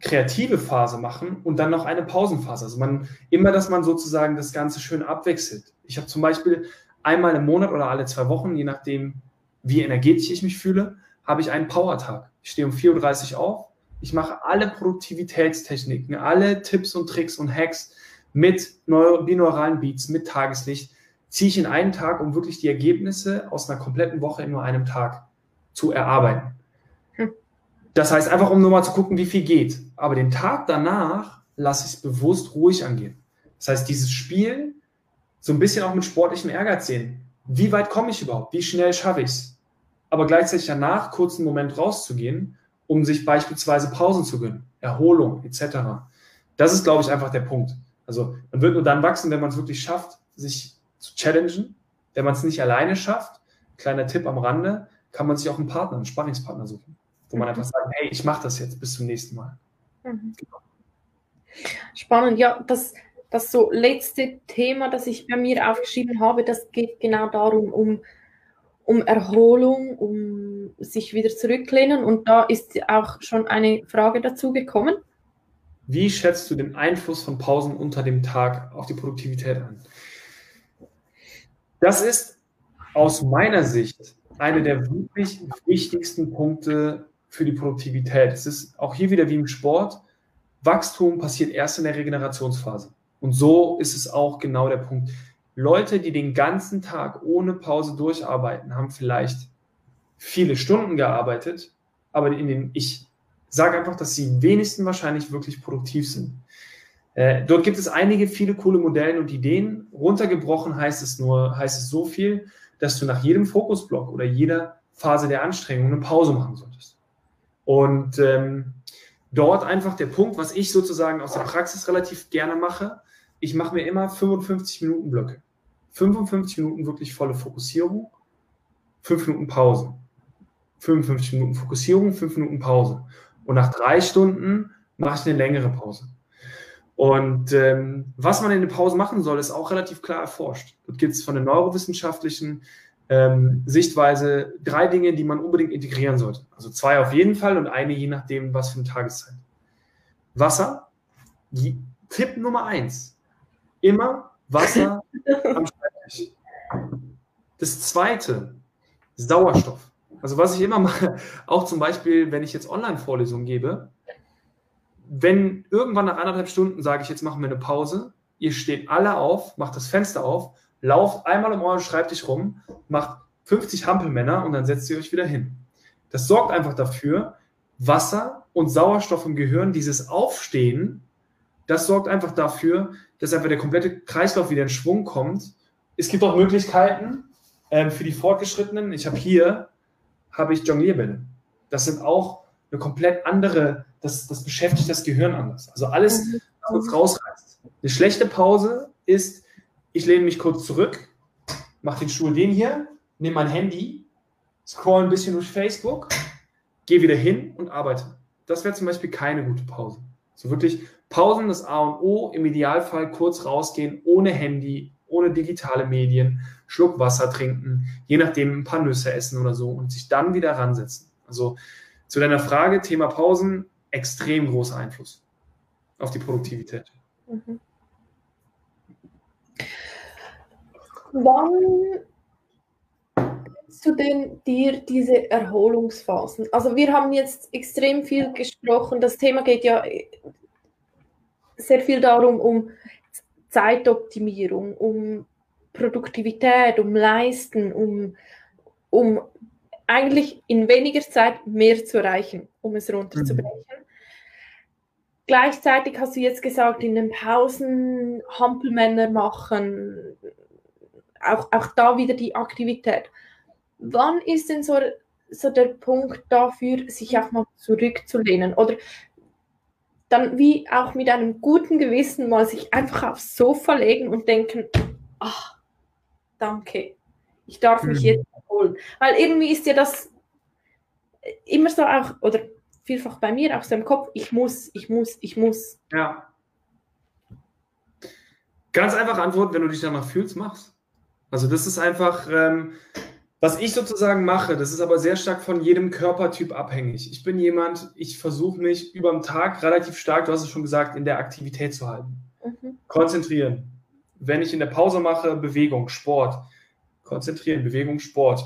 kreative Phase machen und dann noch eine Pausenphase. Also man immer, dass man sozusagen das Ganze schön abwechselt. Ich habe zum Beispiel einmal im Monat oder alle zwei Wochen, je nachdem, wie energetisch ich mich fühle, habe ich einen Power-Tag. Ich stehe um 4.30 Uhr auf. Ich mache alle Produktivitätstechniken, alle Tipps und Tricks und Hacks mit binauralen Beats, mit Tageslicht ziehe ich in einen Tag, um wirklich die Ergebnisse aus einer kompletten Woche in nur einem Tag zu erarbeiten. Hm. Das heißt, einfach um nur mal zu gucken, wie viel geht. Aber den Tag danach lasse ich es bewusst ruhig angehen. Das heißt, dieses Spiel so ein bisschen auch mit sportlichem Ehrgeiz sehen. Wie weit komme ich überhaupt? Wie schnell schaffe ich es? Aber gleichzeitig danach kurz einen Moment rauszugehen, um sich beispielsweise Pausen zu gönnen, Erholung etc. Das ist, glaube ich, einfach der Punkt. Also man wird nur dann wachsen, wenn man es wirklich schafft, sich zu challengen. Wenn man es nicht alleine schafft, kleiner Tipp am Rande, kann man sich auch einen Partner, einen Sparringspartner suchen, wo man mhm. einfach sagt, hey, ich mache das jetzt bis zum nächsten Mal. Mhm. Genau. Spannend, ja, das das so letzte Thema, das ich bei mir aufgeschrieben habe, das geht genau darum, um, um Erholung, um sich wieder zurücklehnen. Und da ist auch schon eine Frage dazu gekommen. Wie schätzt du den Einfluss von Pausen unter dem Tag auf die Produktivität an? Das ist aus meiner Sicht eine der wirklich wichtigsten Punkte für die Produktivität. Es ist auch hier wieder wie im Sport. Wachstum passiert erst in der Regenerationsphase. Und so ist es auch genau der Punkt. Leute, die den ganzen Tag ohne Pause durcharbeiten, haben vielleicht viele Stunden gearbeitet, aber in den ich sage einfach, dass sie wenigsten wahrscheinlich wirklich produktiv sind. Äh, dort gibt es einige, viele coole Modelle und Ideen. Runtergebrochen heißt es nur, heißt es so viel, dass du nach jedem Fokusblock oder jeder Phase der Anstrengung eine Pause machen solltest. Und ähm, dort einfach der Punkt, was ich sozusagen aus der Praxis relativ gerne mache, ich mache mir immer 55 Minuten Blöcke. 55 Minuten wirklich volle Fokussierung, 5 Minuten Pause. 55 Minuten Fokussierung, 5 Minuten Pause. Und nach drei Stunden mache ich eine längere Pause. Und ähm, was man in der Pause machen soll, ist auch relativ klar erforscht. Dort gibt es von der neurowissenschaftlichen ähm, Sichtweise drei Dinge, die man unbedingt integrieren sollte. Also zwei auf jeden Fall und eine je nachdem, was für eine Tageszeit. Wasser, die, Tipp Nummer eins, immer Wasser am Schreibtisch. Das zweite, Sauerstoff. Also was ich immer mache, auch zum Beispiel, wenn ich jetzt Online-Vorlesungen gebe, wenn irgendwann nach anderthalb Stunden sage ich, jetzt machen wir eine Pause, ihr steht alle auf, macht das Fenster auf, lauft einmal um euren Schreibtisch rum, macht 50 Hampelmänner und dann setzt ihr euch wieder hin. Das sorgt einfach dafür, Wasser und Sauerstoff im Gehirn, dieses Aufstehen, das sorgt einfach dafür, dass einfach der komplette Kreislauf wieder in Schwung kommt. Es gibt auch Möglichkeiten ähm, für die Fortgeschrittenen. Ich habe hier, habe ich Jonglierbälle. Das sind auch eine komplett andere, das, das beschäftigt das Gehirn anders. Also alles, mhm. was uns rausreißt. Eine schlechte Pause ist, ich lehne mich kurz zurück, mache den Stuhl den hier, nehme mein Handy, scroll ein bisschen durch Facebook, gehe wieder hin und arbeite. Das wäre zum Beispiel keine gute Pause. So wirklich Pausen, das A und O, im Idealfall kurz rausgehen, ohne Handy, ohne digitale Medien, Schluck Wasser trinken, je nachdem ein paar Nüsse essen oder so und sich dann wieder ransetzen. Also zu deiner Frage, Thema Pausen, extrem großer Einfluss auf die Produktivität. Mhm. Wann du denn dir diese Erholungsphasen? Also wir haben jetzt extrem viel gesprochen. Das Thema geht ja sehr viel darum, um Zeitoptimierung, um Produktivität, um Leisten, um, um eigentlich in weniger Zeit mehr zu erreichen, um es runterzubrechen. Mhm. Gleichzeitig hast du jetzt gesagt, in den Pausen Hampelmänner machen, auch, auch da wieder die Aktivität. Wann ist denn so, so der Punkt dafür, sich auch mal zurückzulehnen? Oder dann wie auch mit einem guten Gewissen mal sich einfach aufs Sofa legen und denken, ach, danke, ich darf mich mhm. jetzt erholen. Weil irgendwie ist ja das immer so auch, oder vielfach bei mir auch so im Kopf, ich muss, ich muss, ich muss. Ja. Ganz einfach Antwort, wenn du dich danach fühlst, mach's. Also das ist einfach, ähm, was ich sozusagen mache, das ist aber sehr stark von jedem Körpertyp abhängig. Ich bin jemand, ich versuche mich über den Tag relativ stark, du hast es schon gesagt, in der Aktivität zu halten. Mhm. Konzentrieren. Wenn ich in der Pause mache, Bewegung, Sport konzentrieren, Bewegung, Sport.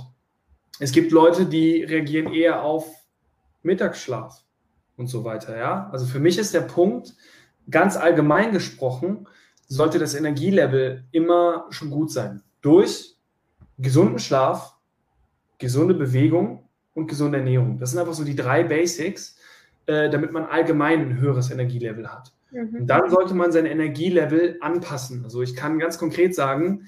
Es gibt Leute, die reagieren eher auf Mittagsschlaf und so weiter. Ja? Also für mich ist der Punkt, ganz allgemein gesprochen, sollte das Energielevel immer schon gut sein. Durch gesunden Schlaf, gesunde Bewegung und gesunde Ernährung. Das sind einfach so die drei Basics, äh, damit man allgemein ein höheres Energielevel hat. Mhm. Und dann sollte man sein Energielevel anpassen. Also ich kann ganz konkret sagen,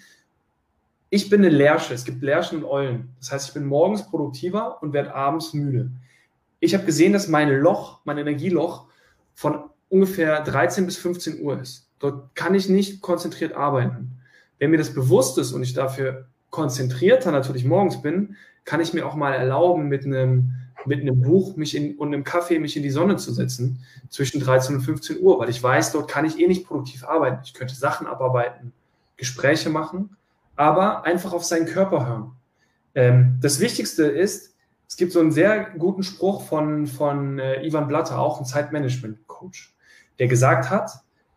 ich bin eine Lärsche. Es gibt Lärchen und Eulen. Das heißt, ich bin morgens produktiver und werde abends müde. Ich habe gesehen, dass mein Loch, mein Energieloch von ungefähr 13 bis 15 Uhr ist. Dort kann ich nicht konzentriert arbeiten. Wenn mir das bewusst ist und ich dafür konzentrierter natürlich morgens bin, kann ich mir auch mal erlauben, mit einem mit einem Buch mich in, und einem Kaffee mich in die Sonne zu setzen zwischen 13 und 15 Uhr, weil ich weiß, dort kann ich eh nicht produktiv arbeiten. Ich könnte Sachen abarbeiten, Gespräche machen, aber einfach auf seinen Körper hören. Ähm, das Wichtigste ist, es gibt so einen sehr guten Spruch von, von äh, Ivan Blatter, auch ein Zeitmanagement-Coach, der gesagt hat,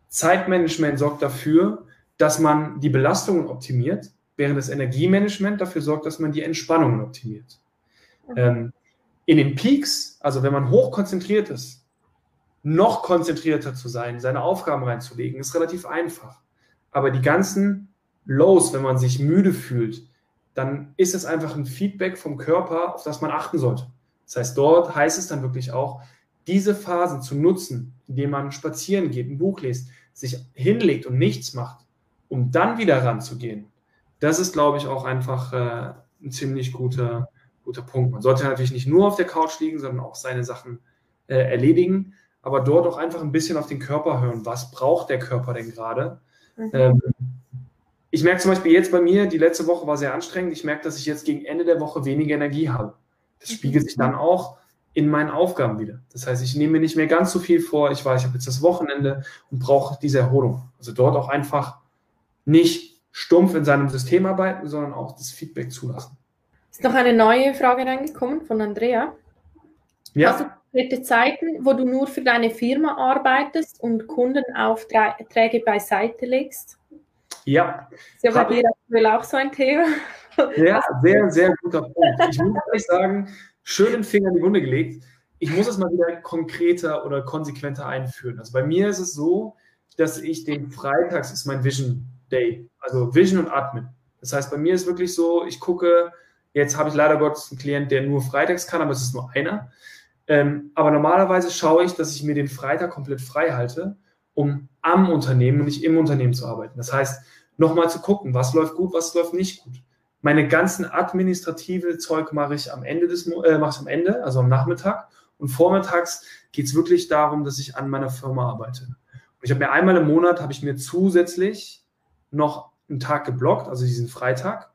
Zeitmanagement sorgt dafür, dass man die Belastungen optimiert, während das Energiemanagement dafür sorgt, dass man die Entspannungen optimiert. Mhm. Ähm, in den Peaks, also wenn man hoch konzentriert ist, noch konzentrierter zu sein, seine Aufgaben reinzulegen, ist relativ einfach. Aber die ganzen Lows, wenn man sich müde fühlt, dann ist es einfach ein Feedback vom Körper, auf das man achten sollte. Das heißt, dort heißt es dann wirklich auch, diese Phasen zu nutzen, indem man spazieren geht, ein Buch liest, sich hinlegt und nichts macht, um dann wieder ranzugehen. Das ist, glaube ich, auch einfach äh, ein ziemlich guter, guter Punkt. Man sollte natürlich nicht nur auf der Couch liegen, sondern auch seine Sachen äh, erledigen, aber dort auch einfach ein bisschen auf den Körper hören. Was braucht der Körper denn gerade? Mhm. Ähm, ich merke zum Beispiel jetzt bei mir, die letzte Woche war sehr anstrengend. Ich merke, dass ich jetzt gegen Ende der Woche weniger Energie habe. Das spiegelt sich dann auch in meinen Aufgaben wieder. Das heißt, ich nehme mir nicht mehr ganz so viel vor. Ich weiß, ich habe jetzt das Wochenende und brauche diese Erholung. Also dort auch einfach nicht stumpf in seinem System arbeiten, sondern auch das Feedback zulassen. Ist noch eine neue Frage reingekommen von Andrea. Ja. Hast du konkrete Zeiten, wo du nur für deine Firma arbeitest und Kundenaufträge beiseite legst? Ja. Ist ja bei dir aktuell auch so ein Thema. Ja, sehr, sehr guter Punkt. Ich muss ehrlich sagen, schön den Finger in die Wunde gelegt. Ich muss es mal wieder konkreter oder konsequenter einführen. Also bei mir ist es so, dass ich den Freitags ist mein Vision Day, also Vision und Admin. Das heißt, bei mir ist wirklich so, ich gucke, jetzt habe ich leider Gottes einen Klient, der nur freitags kann, aber es ist nur einer. Ähm, aber normalerweise schaue ich, dass ich mir den Freitag komplett frei halte, um am Unternehmen und nicht im Unternehmen zu arbeiten. Das heißt, nochmal zu gucken, was läuft gut, was läuft nicht gut. Meine ganzen administrative Zeug mache ich am Ende des äh, mache ich am Ende, also am Nachmittag. Und vormittags geht es wirklich darum, dass ich an meiner Firma arbeite. Und ich habe mir einmal im Monat habe ich mir zusätzlich noch einen Tag geblockt, also diesen Freitag,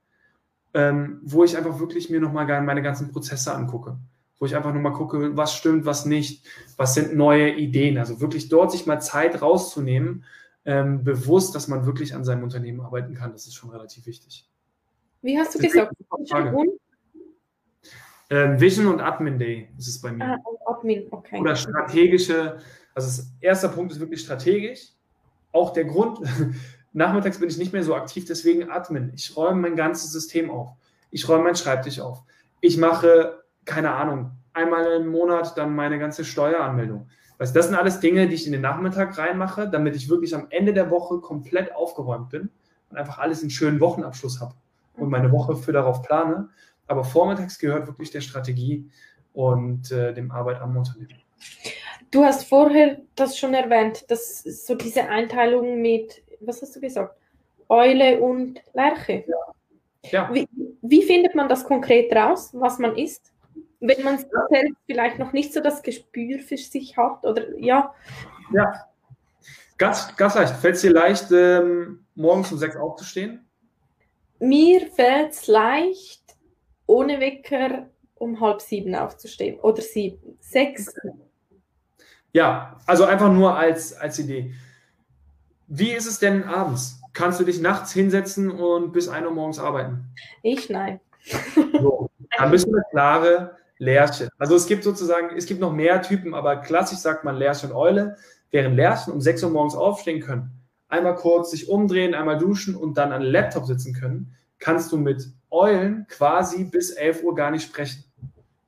ähm, wo ich einfach wirklich mir nochmal meine ganzen Prozesse angucke. Wo ich einfach nochmal gucke, was stimmt, was nicht, was sind neue Ideen. Also wirklich dort sich mal Zeit rauszunehmen, ähm, bewusst, dass man wirklich an seinem Unternehmen arbeiten kann, das ist schon relativ wichtig. Wie hast du gesagt? Ähm, Vision und Admin Day ist es bei mir. Ah, Admin, okay. Oder strategische, also das erste Punkt ist wirklich strategisch. Auch der Grund, nachmittags bin ich nicht mehr so aktiv, deswegen Admin. Ich räume mein ganzes System auf. Ich räume meinen Schreibtisch auf. Ich mache, keine Ahnung, einmal im Monat dann meine ganze Steueranmeldung. Weißt, das sind alles Dinge, die ich in den Nachmittag reinmache, damit ich wirklich am Ende der Woche komplett aufgeräumt bin und einfach alles einen schönen Wochenabschluss habe und meine Woche für darauf plane. Aber vormittags gehört wirklich der Strategie und äh, dem Arbeit am Unternehmen. Du hast vorher das schon erwähnt, dass so diese Einteilung mit, was hast du gesagt? Eule und Lerche. Ja. ja. Wie, wie, findet man das konkret raus, was man isst? Wenn man ja. vielleicht noch nicht so das Gespür für sich hat oder ja. Ja, ganz, ganz leicht. Fällt es dir leicht, ähm, morgens um sechs aufzustehen? mir fällt es leicht, ohne Wecker um halb sieben aufzustehen oder sieben, sechs. Ja, also einfach nur als, als Idee. Wie ist es denn abends? Kannst du dich nachts hinsetzen und bis 1 Uhr morgens arbeiten? Ich nein. So, dann du eine klare Lerche. Also es gibt sozusagen, es gibt noch mehr Typen, aber klassisch sagt man Lerche und Eule. Während Lerchen um 6 Uhr morgens aufstehen können, einmal kurz sich umdrehen, einmal duschen und dann an den Laptop sitzen können, kannst du mit Eulen quasi bis 11 Uhr gar nicht sprechen.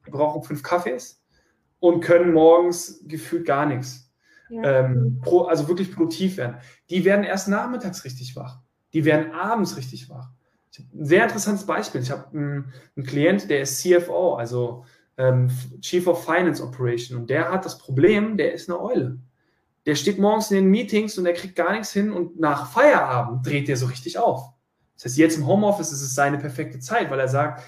Die brauchen fünf Kaffees und können morgens gefühlt gar nichts. Ähm, pro, also wirklich produktiv werden. Die werden erst nachmittags richtig wach. Die werden abends richtig wach. ein sehr interessantes Beispiel. Ich habe einen, einen, Klient, der ist CFO, also ähm, Chief of Finance Operation, und der hat das Problem, der ist eine Eule der steht morgens in den Meetings und der kriegt gar nichts hin und nach Feierabend dreht der so richtig auf. Das heißt, jetzt im Homeoffice ist es seine perfekte Zeit, weil er sagt,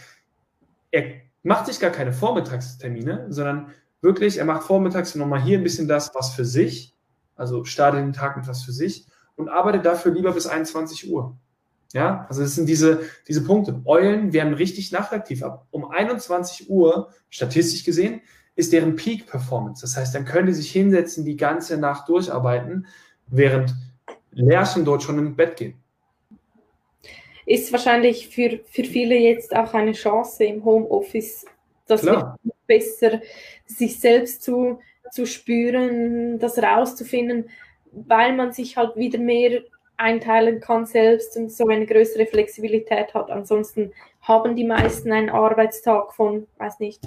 er macht sich gar keine Vormittagstermine, sondern wirklich, er macht vormittags nochmal hier ein bisschen das, was für sich, also startet den Tag mit was für sich und arbeitet dafür lieber bis 21 Uhr. Ja, also es sind diese, diese Punkte. Eulen werden richtig nachtaktiv ab. Um 21 Uhr, statistisch gesehen, ist deren Peak Performance. Das heißt, dann können die sich hinsetzen, die ganze Nacht durcharbeiten, während Lerchen dort schon ins Bett gehen. Ist wahrscheinlich für, für viele jetzt auch eine Chance im Homeoffice, das besser sich selbst zu, zu spüren, das rauszufinden, weil man sich halt wieder mehr einteilen kann selbst und so eine größere Flexibilität hat. Ansonsten haben die meisten einen Arbeitstag von, weiß nicht,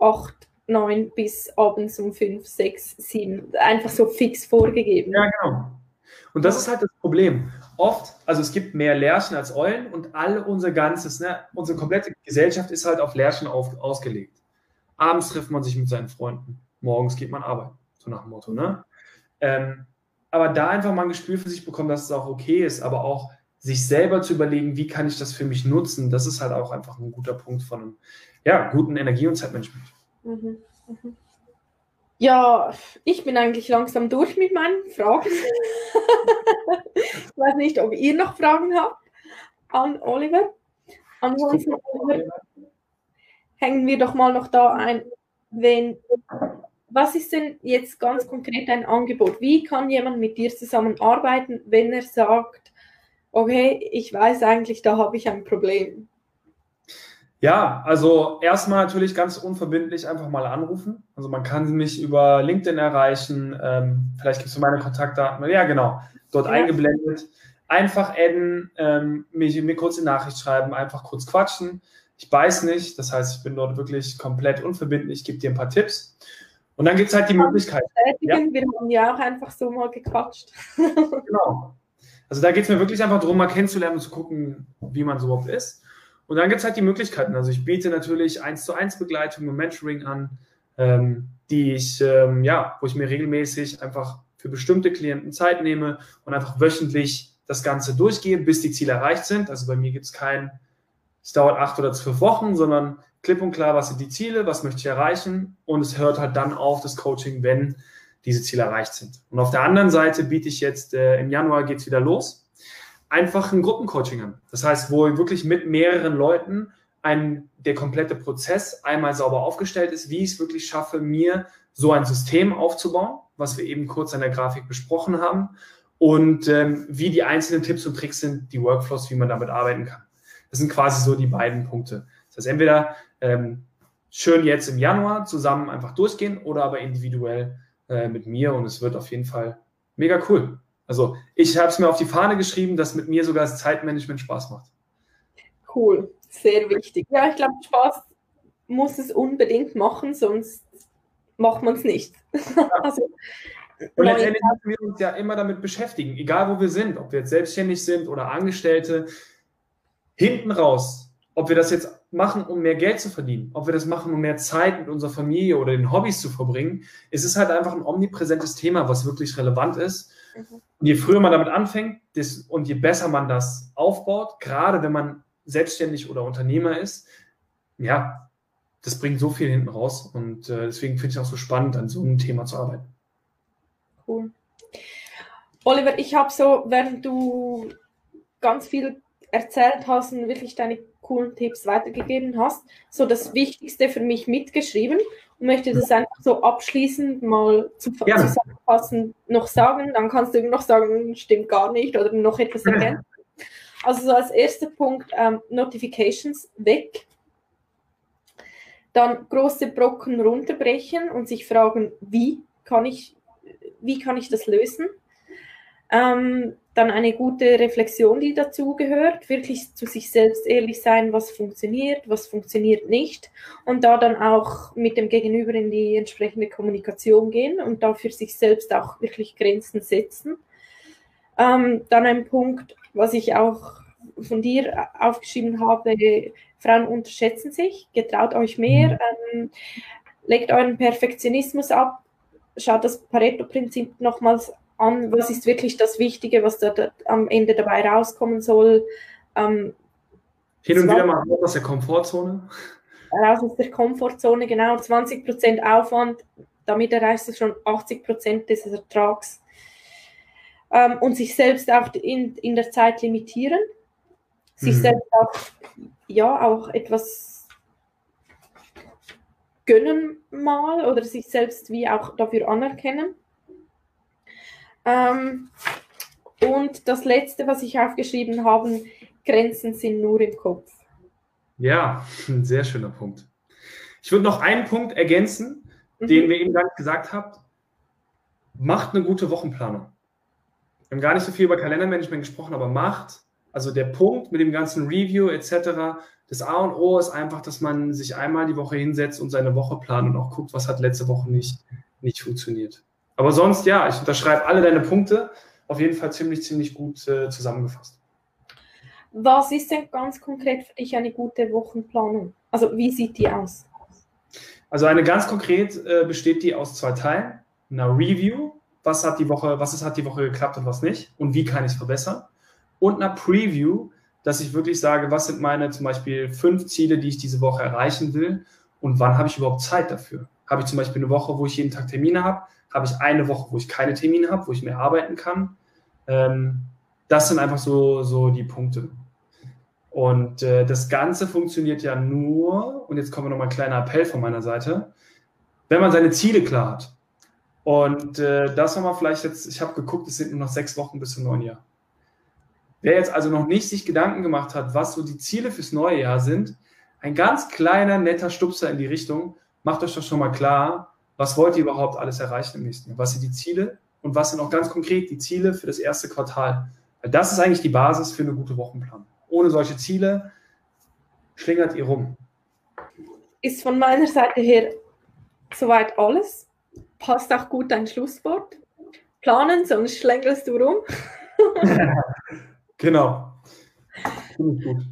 acht, neun bis abends um fünf, sechs, sieben. Einfach so fix vorgegeben. Ja, genau. Und das ist halt das Problem. Oft, also es gibt mehr Lärchen als Eulen und all unser ganzes, ne, unsere komplette Gesellschaft ist halt auf Lärchen auf, ausgelegt. Abends trifft man sich mit seinen Freunden, morgens geht man arbeiten, so nach dem Motto. Ne? Ähm, aber da einfach mal ein Gespür für sich bekommen, dass es auch okay ist, aber auch sich selber zu überlegen, wie kann ich das für mich nutzen, das ist halt auch einfach ein guter Punkt von einem ja, guten Energie- und Zeitmanagement. Mhm. Mhm. Ja, ich bin eigentlich langsam durch mit meinen Fragen. ich weiß nicht, ob ihr noch Fragen habt an Oliver. Ansonsten hängen wir doch mal noch da ein, wenn was ist denn jetzt ganz konkret dein Angebot? Wie kann jemand mit dir zusammenarbeiten, wenn er sagt, okay, ich weiß eigentlich, da habe ich ein Problem? Ja, also erstmal natürlich ganz unverbindlich einfach mal anrufen. Also man kann mich über LinkedIn erreichen. Ähm, vielleicht gibt es meine Kontaktdaten. Ja, genau. Dort ja. eingeblendet. Einfach adden, ähm, mir, mir kurz eine Nachricht schreiben, einfach kurz quatschen. Ich weiß nicht, das heißt, ich bin dort wirklich komplett unverbindlich, gebe dir ein paar Tipps. Und dann gibt es halt die Möglichkeit. Ja? Wir haben ja auch einfach so mal gequatscht. genau. Also da geht es mir wirklich einfach darum, mal kennenzulernen und zu gucken, wie man so überhaupt ist. Und dann gibt es halt die Möglichkeiten. Also ich biete natürlich eins zu eins Begleitung und Mentoring an, ähm, die ich, ähm, ja, wo ich mir regelmäßig einfach für bestimmte Klienten Zeit nehme und einfach wöchentlich das Ganze durchgehe, bis die Ziele erreicht sind. Also bei mir gibt es kein, es dauert acht oder zwölf Wochen, sondern klipp und klar, was sind die Ziele, was möchte ich erreichen und es hört halt dann auf das Coaching, wenn diese Ziele erreicht sind. Und auf der anderen Seite biete ich jetzt, äh, im Januar geht es wieder los, einfach ein Gruppencoaching an. Das heißt, wo wirklich mit mehreren Leuten ein, der komplette Prozess einmal sauber aufgestellt ist, wie ich es wirklich schaffe, mir so ein System aufzubauen, was wir eben kurz an der Grafik besprochen haben und ähm, wie die einzelnen Tipps und Tricks sind, die Workflows, wie man damit arbeiten kann. Das sind quasi so die beiden Punkte. Das heißt, entweder ähm, schön jetzt im Januar zusammen einfach durchgehen oder aber individuell äh, mit mir und es wird auf jeden Fall mega cool. Also ich habe es mir auf die Fahne geschrieben, dass mit mir sogar das Zeitmanagement Spaß macht. Cool, sehr wichtig. Ja, ich glaube, Spaß muss es unbedingt machen, sonst macht man es nicht. Ja. also, und letztendlich müssen wir uns ja immer damit beschäftigen, egal wo wir sind, ob wir jetzt selbstständig sind oder Angestellte. Hinten raus ob wir das jetzt machen, um mehr Geld zu verdienen, ob wir das machen, um mehr Zeit mit unserer Familie oder den Hobbys zu verbringen, es ist halt einfach ein omnipräsentes Thema, was wirklich relevant ist. Und je früher man damit anfängt das, und je besser man das aufbaut, gerade wenn man selbstständig oder Unternehmer ist, ja, das bringt so viel hinten raus. Und äh, deswegen finde ich auch so spannend, an so einem Thema zu arbeiten. Cool. Oliver, ich habe so, während du ganz viel erzählt hast und wirklich deine coolen Tipps weitergegeben hast, so das Wichtigste für mich mitgeschrieben möchte das einfach so abschließend mal zu, zusammenfassen noch sagen. Dann kannst du immer noch sagen, stimmt gar nicht oder noch etwas ergänzen. Also so als erster Punkt ähm, Notifications weg. Dann große Brocken runterbrechen und sich fragen, wie kann ich, wie kann ich das lösen? Ähm, dann eine gute Reflexion, die dazu gehört, wirklich zu sich selbst ehrlich sein, was funktioniert, was funktioniert nicht. Und da dann auch mit dem Gegenüber in die entsprechende Kommunikation gehen und da für sich selbst auch wirklich Grenzen setzen. Ähm, dann ein Punkt, was ich auch von dir aufgeschrieben habe, Frauen unterschätzen sich, getraut euch mehr, mhm. ähm, legt euren Perfektionismus ab, schaut das Pareto-Prinzip nochmals an, was ist wirklich das Wichtige, was da, da am Ende dabei rauskommen soll. Ähm, Hin und wieder mal aus der Komfortzone. Raus aus der Komfortzone, genau. 20% Aufwand, damit erreichst du schon 80% des Ertrags. Ähm, und sich selbst auch in, in der Zeit limitieren. sich mhm. selbst auch, ja, auch etwas gönnen mal oder sich selbst wie auch dafür anerkennen. Ähm, und das letzte, was ich aufgeschrieben habe, Grenzen sind nur im Kopf. Ja, ein sehr schöner Punkt. Ich würde noch einen Punkt ergänzen, mhm. den wir eben gerade gesagt haben. Macht eine gute Wochenplanung. Wir haben gar nicht so viel über Kalendermanagement gesprochen, aber macht, also der Punkt mit dem ganzen Review etc., das A und O ist einfach, dass man sich einmal die Woche hinsetzt und seine Woche plant und auch guckt, was hat letzte Woche nicht, nicht funktioniert. Aber sonst, ja, ich unterschreibe alle deine Punkte. Auf jeden Fall ziemlich, ziemlich gut äh, zusammengefasst. Was ist denn ganz konkret für dich eine gute Wochenplanung? Also wie sieht die aus? Also eine ganz konkret äh, besteht die aus zwei Teilen. Einer Review, was hat die Woche, was ist, hat die Woche geklappt und was nicht und wie kann ich es verbessern. Und einer Preview, dass ich wirklich sage, was sind meine zum Beispiel fünf Ziele, die ich diese Woche erreichen will und wann habe ich überhaupt Zeit dafür. Habe ich zum Beispiel eine Woche, wo ich jeden Tag Termine habe? Habe ich eine Woche, wo ich keine Termine habe, wo ich mehr arbeiten kann? Ähm, das sind einfach so, so die Punkte. Und äh, das Ganze funktioniert ja nur, und jetzt wir nochmal ein kleiner Appell von meiner Seite, wenn man seine Ziele klar hat. Und äh, das nochmal vielleicht jetzt, ich habe geguckt, es sind nur noch sechs Wochen bis zum neuen Jahr. Wer jetzt also noch nicht sich Gedanken gemacht hat, was so die Ziele fürs neue Jahr sind, ein ganz kleiner, netter Stupser in die Richtung, macht euch doch schon mal klar, was wollt ihr überhaupt alles erreichen im nächsten Jahr? Was sind die Ziele und was sind auch ganz konkret die Ziele für das erste Quartal? Weil das ist eigentlich die Basis für eine gute Wochenplanung ohne solche Ziele schlingert ihr rum. Ist von meiner Seite her soweit alles. Passt auch gut dein Schlusswort. Planen, sonst schlängelst du rum. genau. Gut.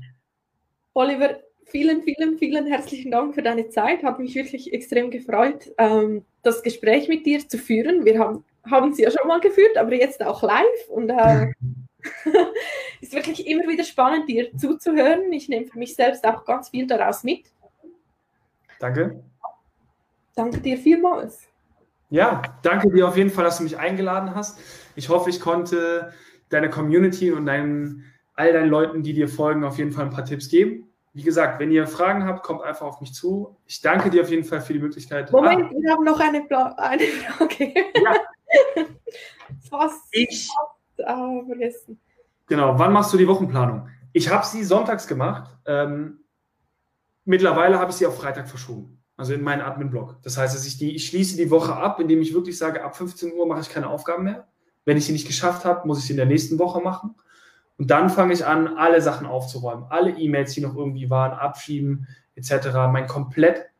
Oliver, vielen, vielen, vielen herzlichen Dank für deine Zeit. Hat mich wirklich extrem gefreut, ähm, das Gespräch mit dir zu führen. Wir haben haben es ja schon mal geführt, aber jetzt auch live. Und äh, ist wirklich immer wieder spannend, dir zuzuhören. Ich nehme für mich selbst auch ganz viel daraus mit. Danke. Danke dir vielmals. Ja, danke dir auf jeden Fall, dass du mich eingeladen hast. Ich hoffe, ich konnte deiner Community und deinen, all deinen Leuten, die dir folgen, auf jeden Fall ein paar Tipps geben. Wie gesagt, wenn ihr Fragen habt, kommt einfach auf mich zu. Ich danke dir auf jeden Fall für die Möglichkeit. Moment, ah. wir haben noch eine, Bla eine Frage. Ja. Was? Ich ah, vergessen. Genau, wann machst du die Wochenplanung? Ich habe sie sonntags gemacht. Ähm, mittlerweile habe ich sie auf Freitag verschoben. Also in meinen Admin-Blog. Das heißt, dass ich, die, ich schließe die Woche ab, indem ich wirklich sage, ab 15 Uhr mache ich keine Aufgaben mehr. Wenn ich sie nicht geschafft habe, muss ich sie in der nächsten Woche machen. Und dann fange ich an, alle Sachen aufzuräumen. Alle E-Mails, die noch irgendwie waren, abschieben, etc. Mein komplett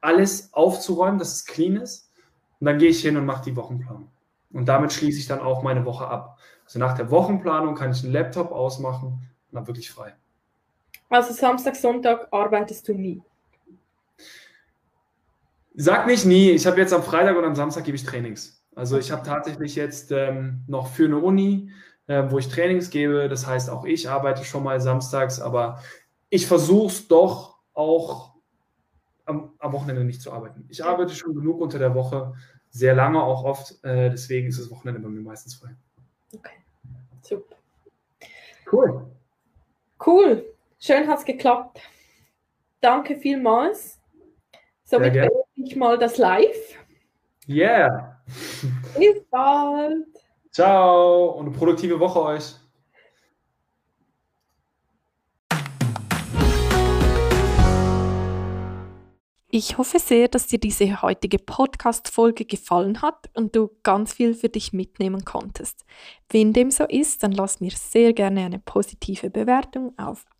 alles aufzuräumen, dass es clean ist. Und dann gehe ich hin und mache die Wochenplanung. Und damit schließe ich dann auch meine Woche ab. Also nach der Wochenplanung kann ich den Laptop ausmachen und dann wirklich frei. Also Samstag, Sonntag arbeitest du nie? Sag nicht nie. Ich habe jetzt am Freitag und am Samstag gebe ich Trainings. Also ich habe tatsächlich jetzt ähm, noch für eine Uni, äh, wo ich Trainings gebe. Das heißt, auch ich arbeite schon mal samstags, aber ich versuche es doch auch am, am, Wochenende nicht zu arbeiten. Ich arbeite schon genug unter der Woche, sehr lange auch oft. Äh, deswegen ist das Wochenende bei mir meistens frei. Okay, super. Cool. Cool. Schön hat es geklappt. Danke vielmals. Somit beende ich mal das Live. Yeah. Bis bald. Ciao und eine produktive Woche euch. Ich hoffe sehr, dass dir diese heutige Podcast-Folge gefallen hat und du ganz viel für dich mitnehmen konntest. Wenn dem so ist, dann lass mir sehr gerne eine positive Bewertung auf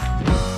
Thank you.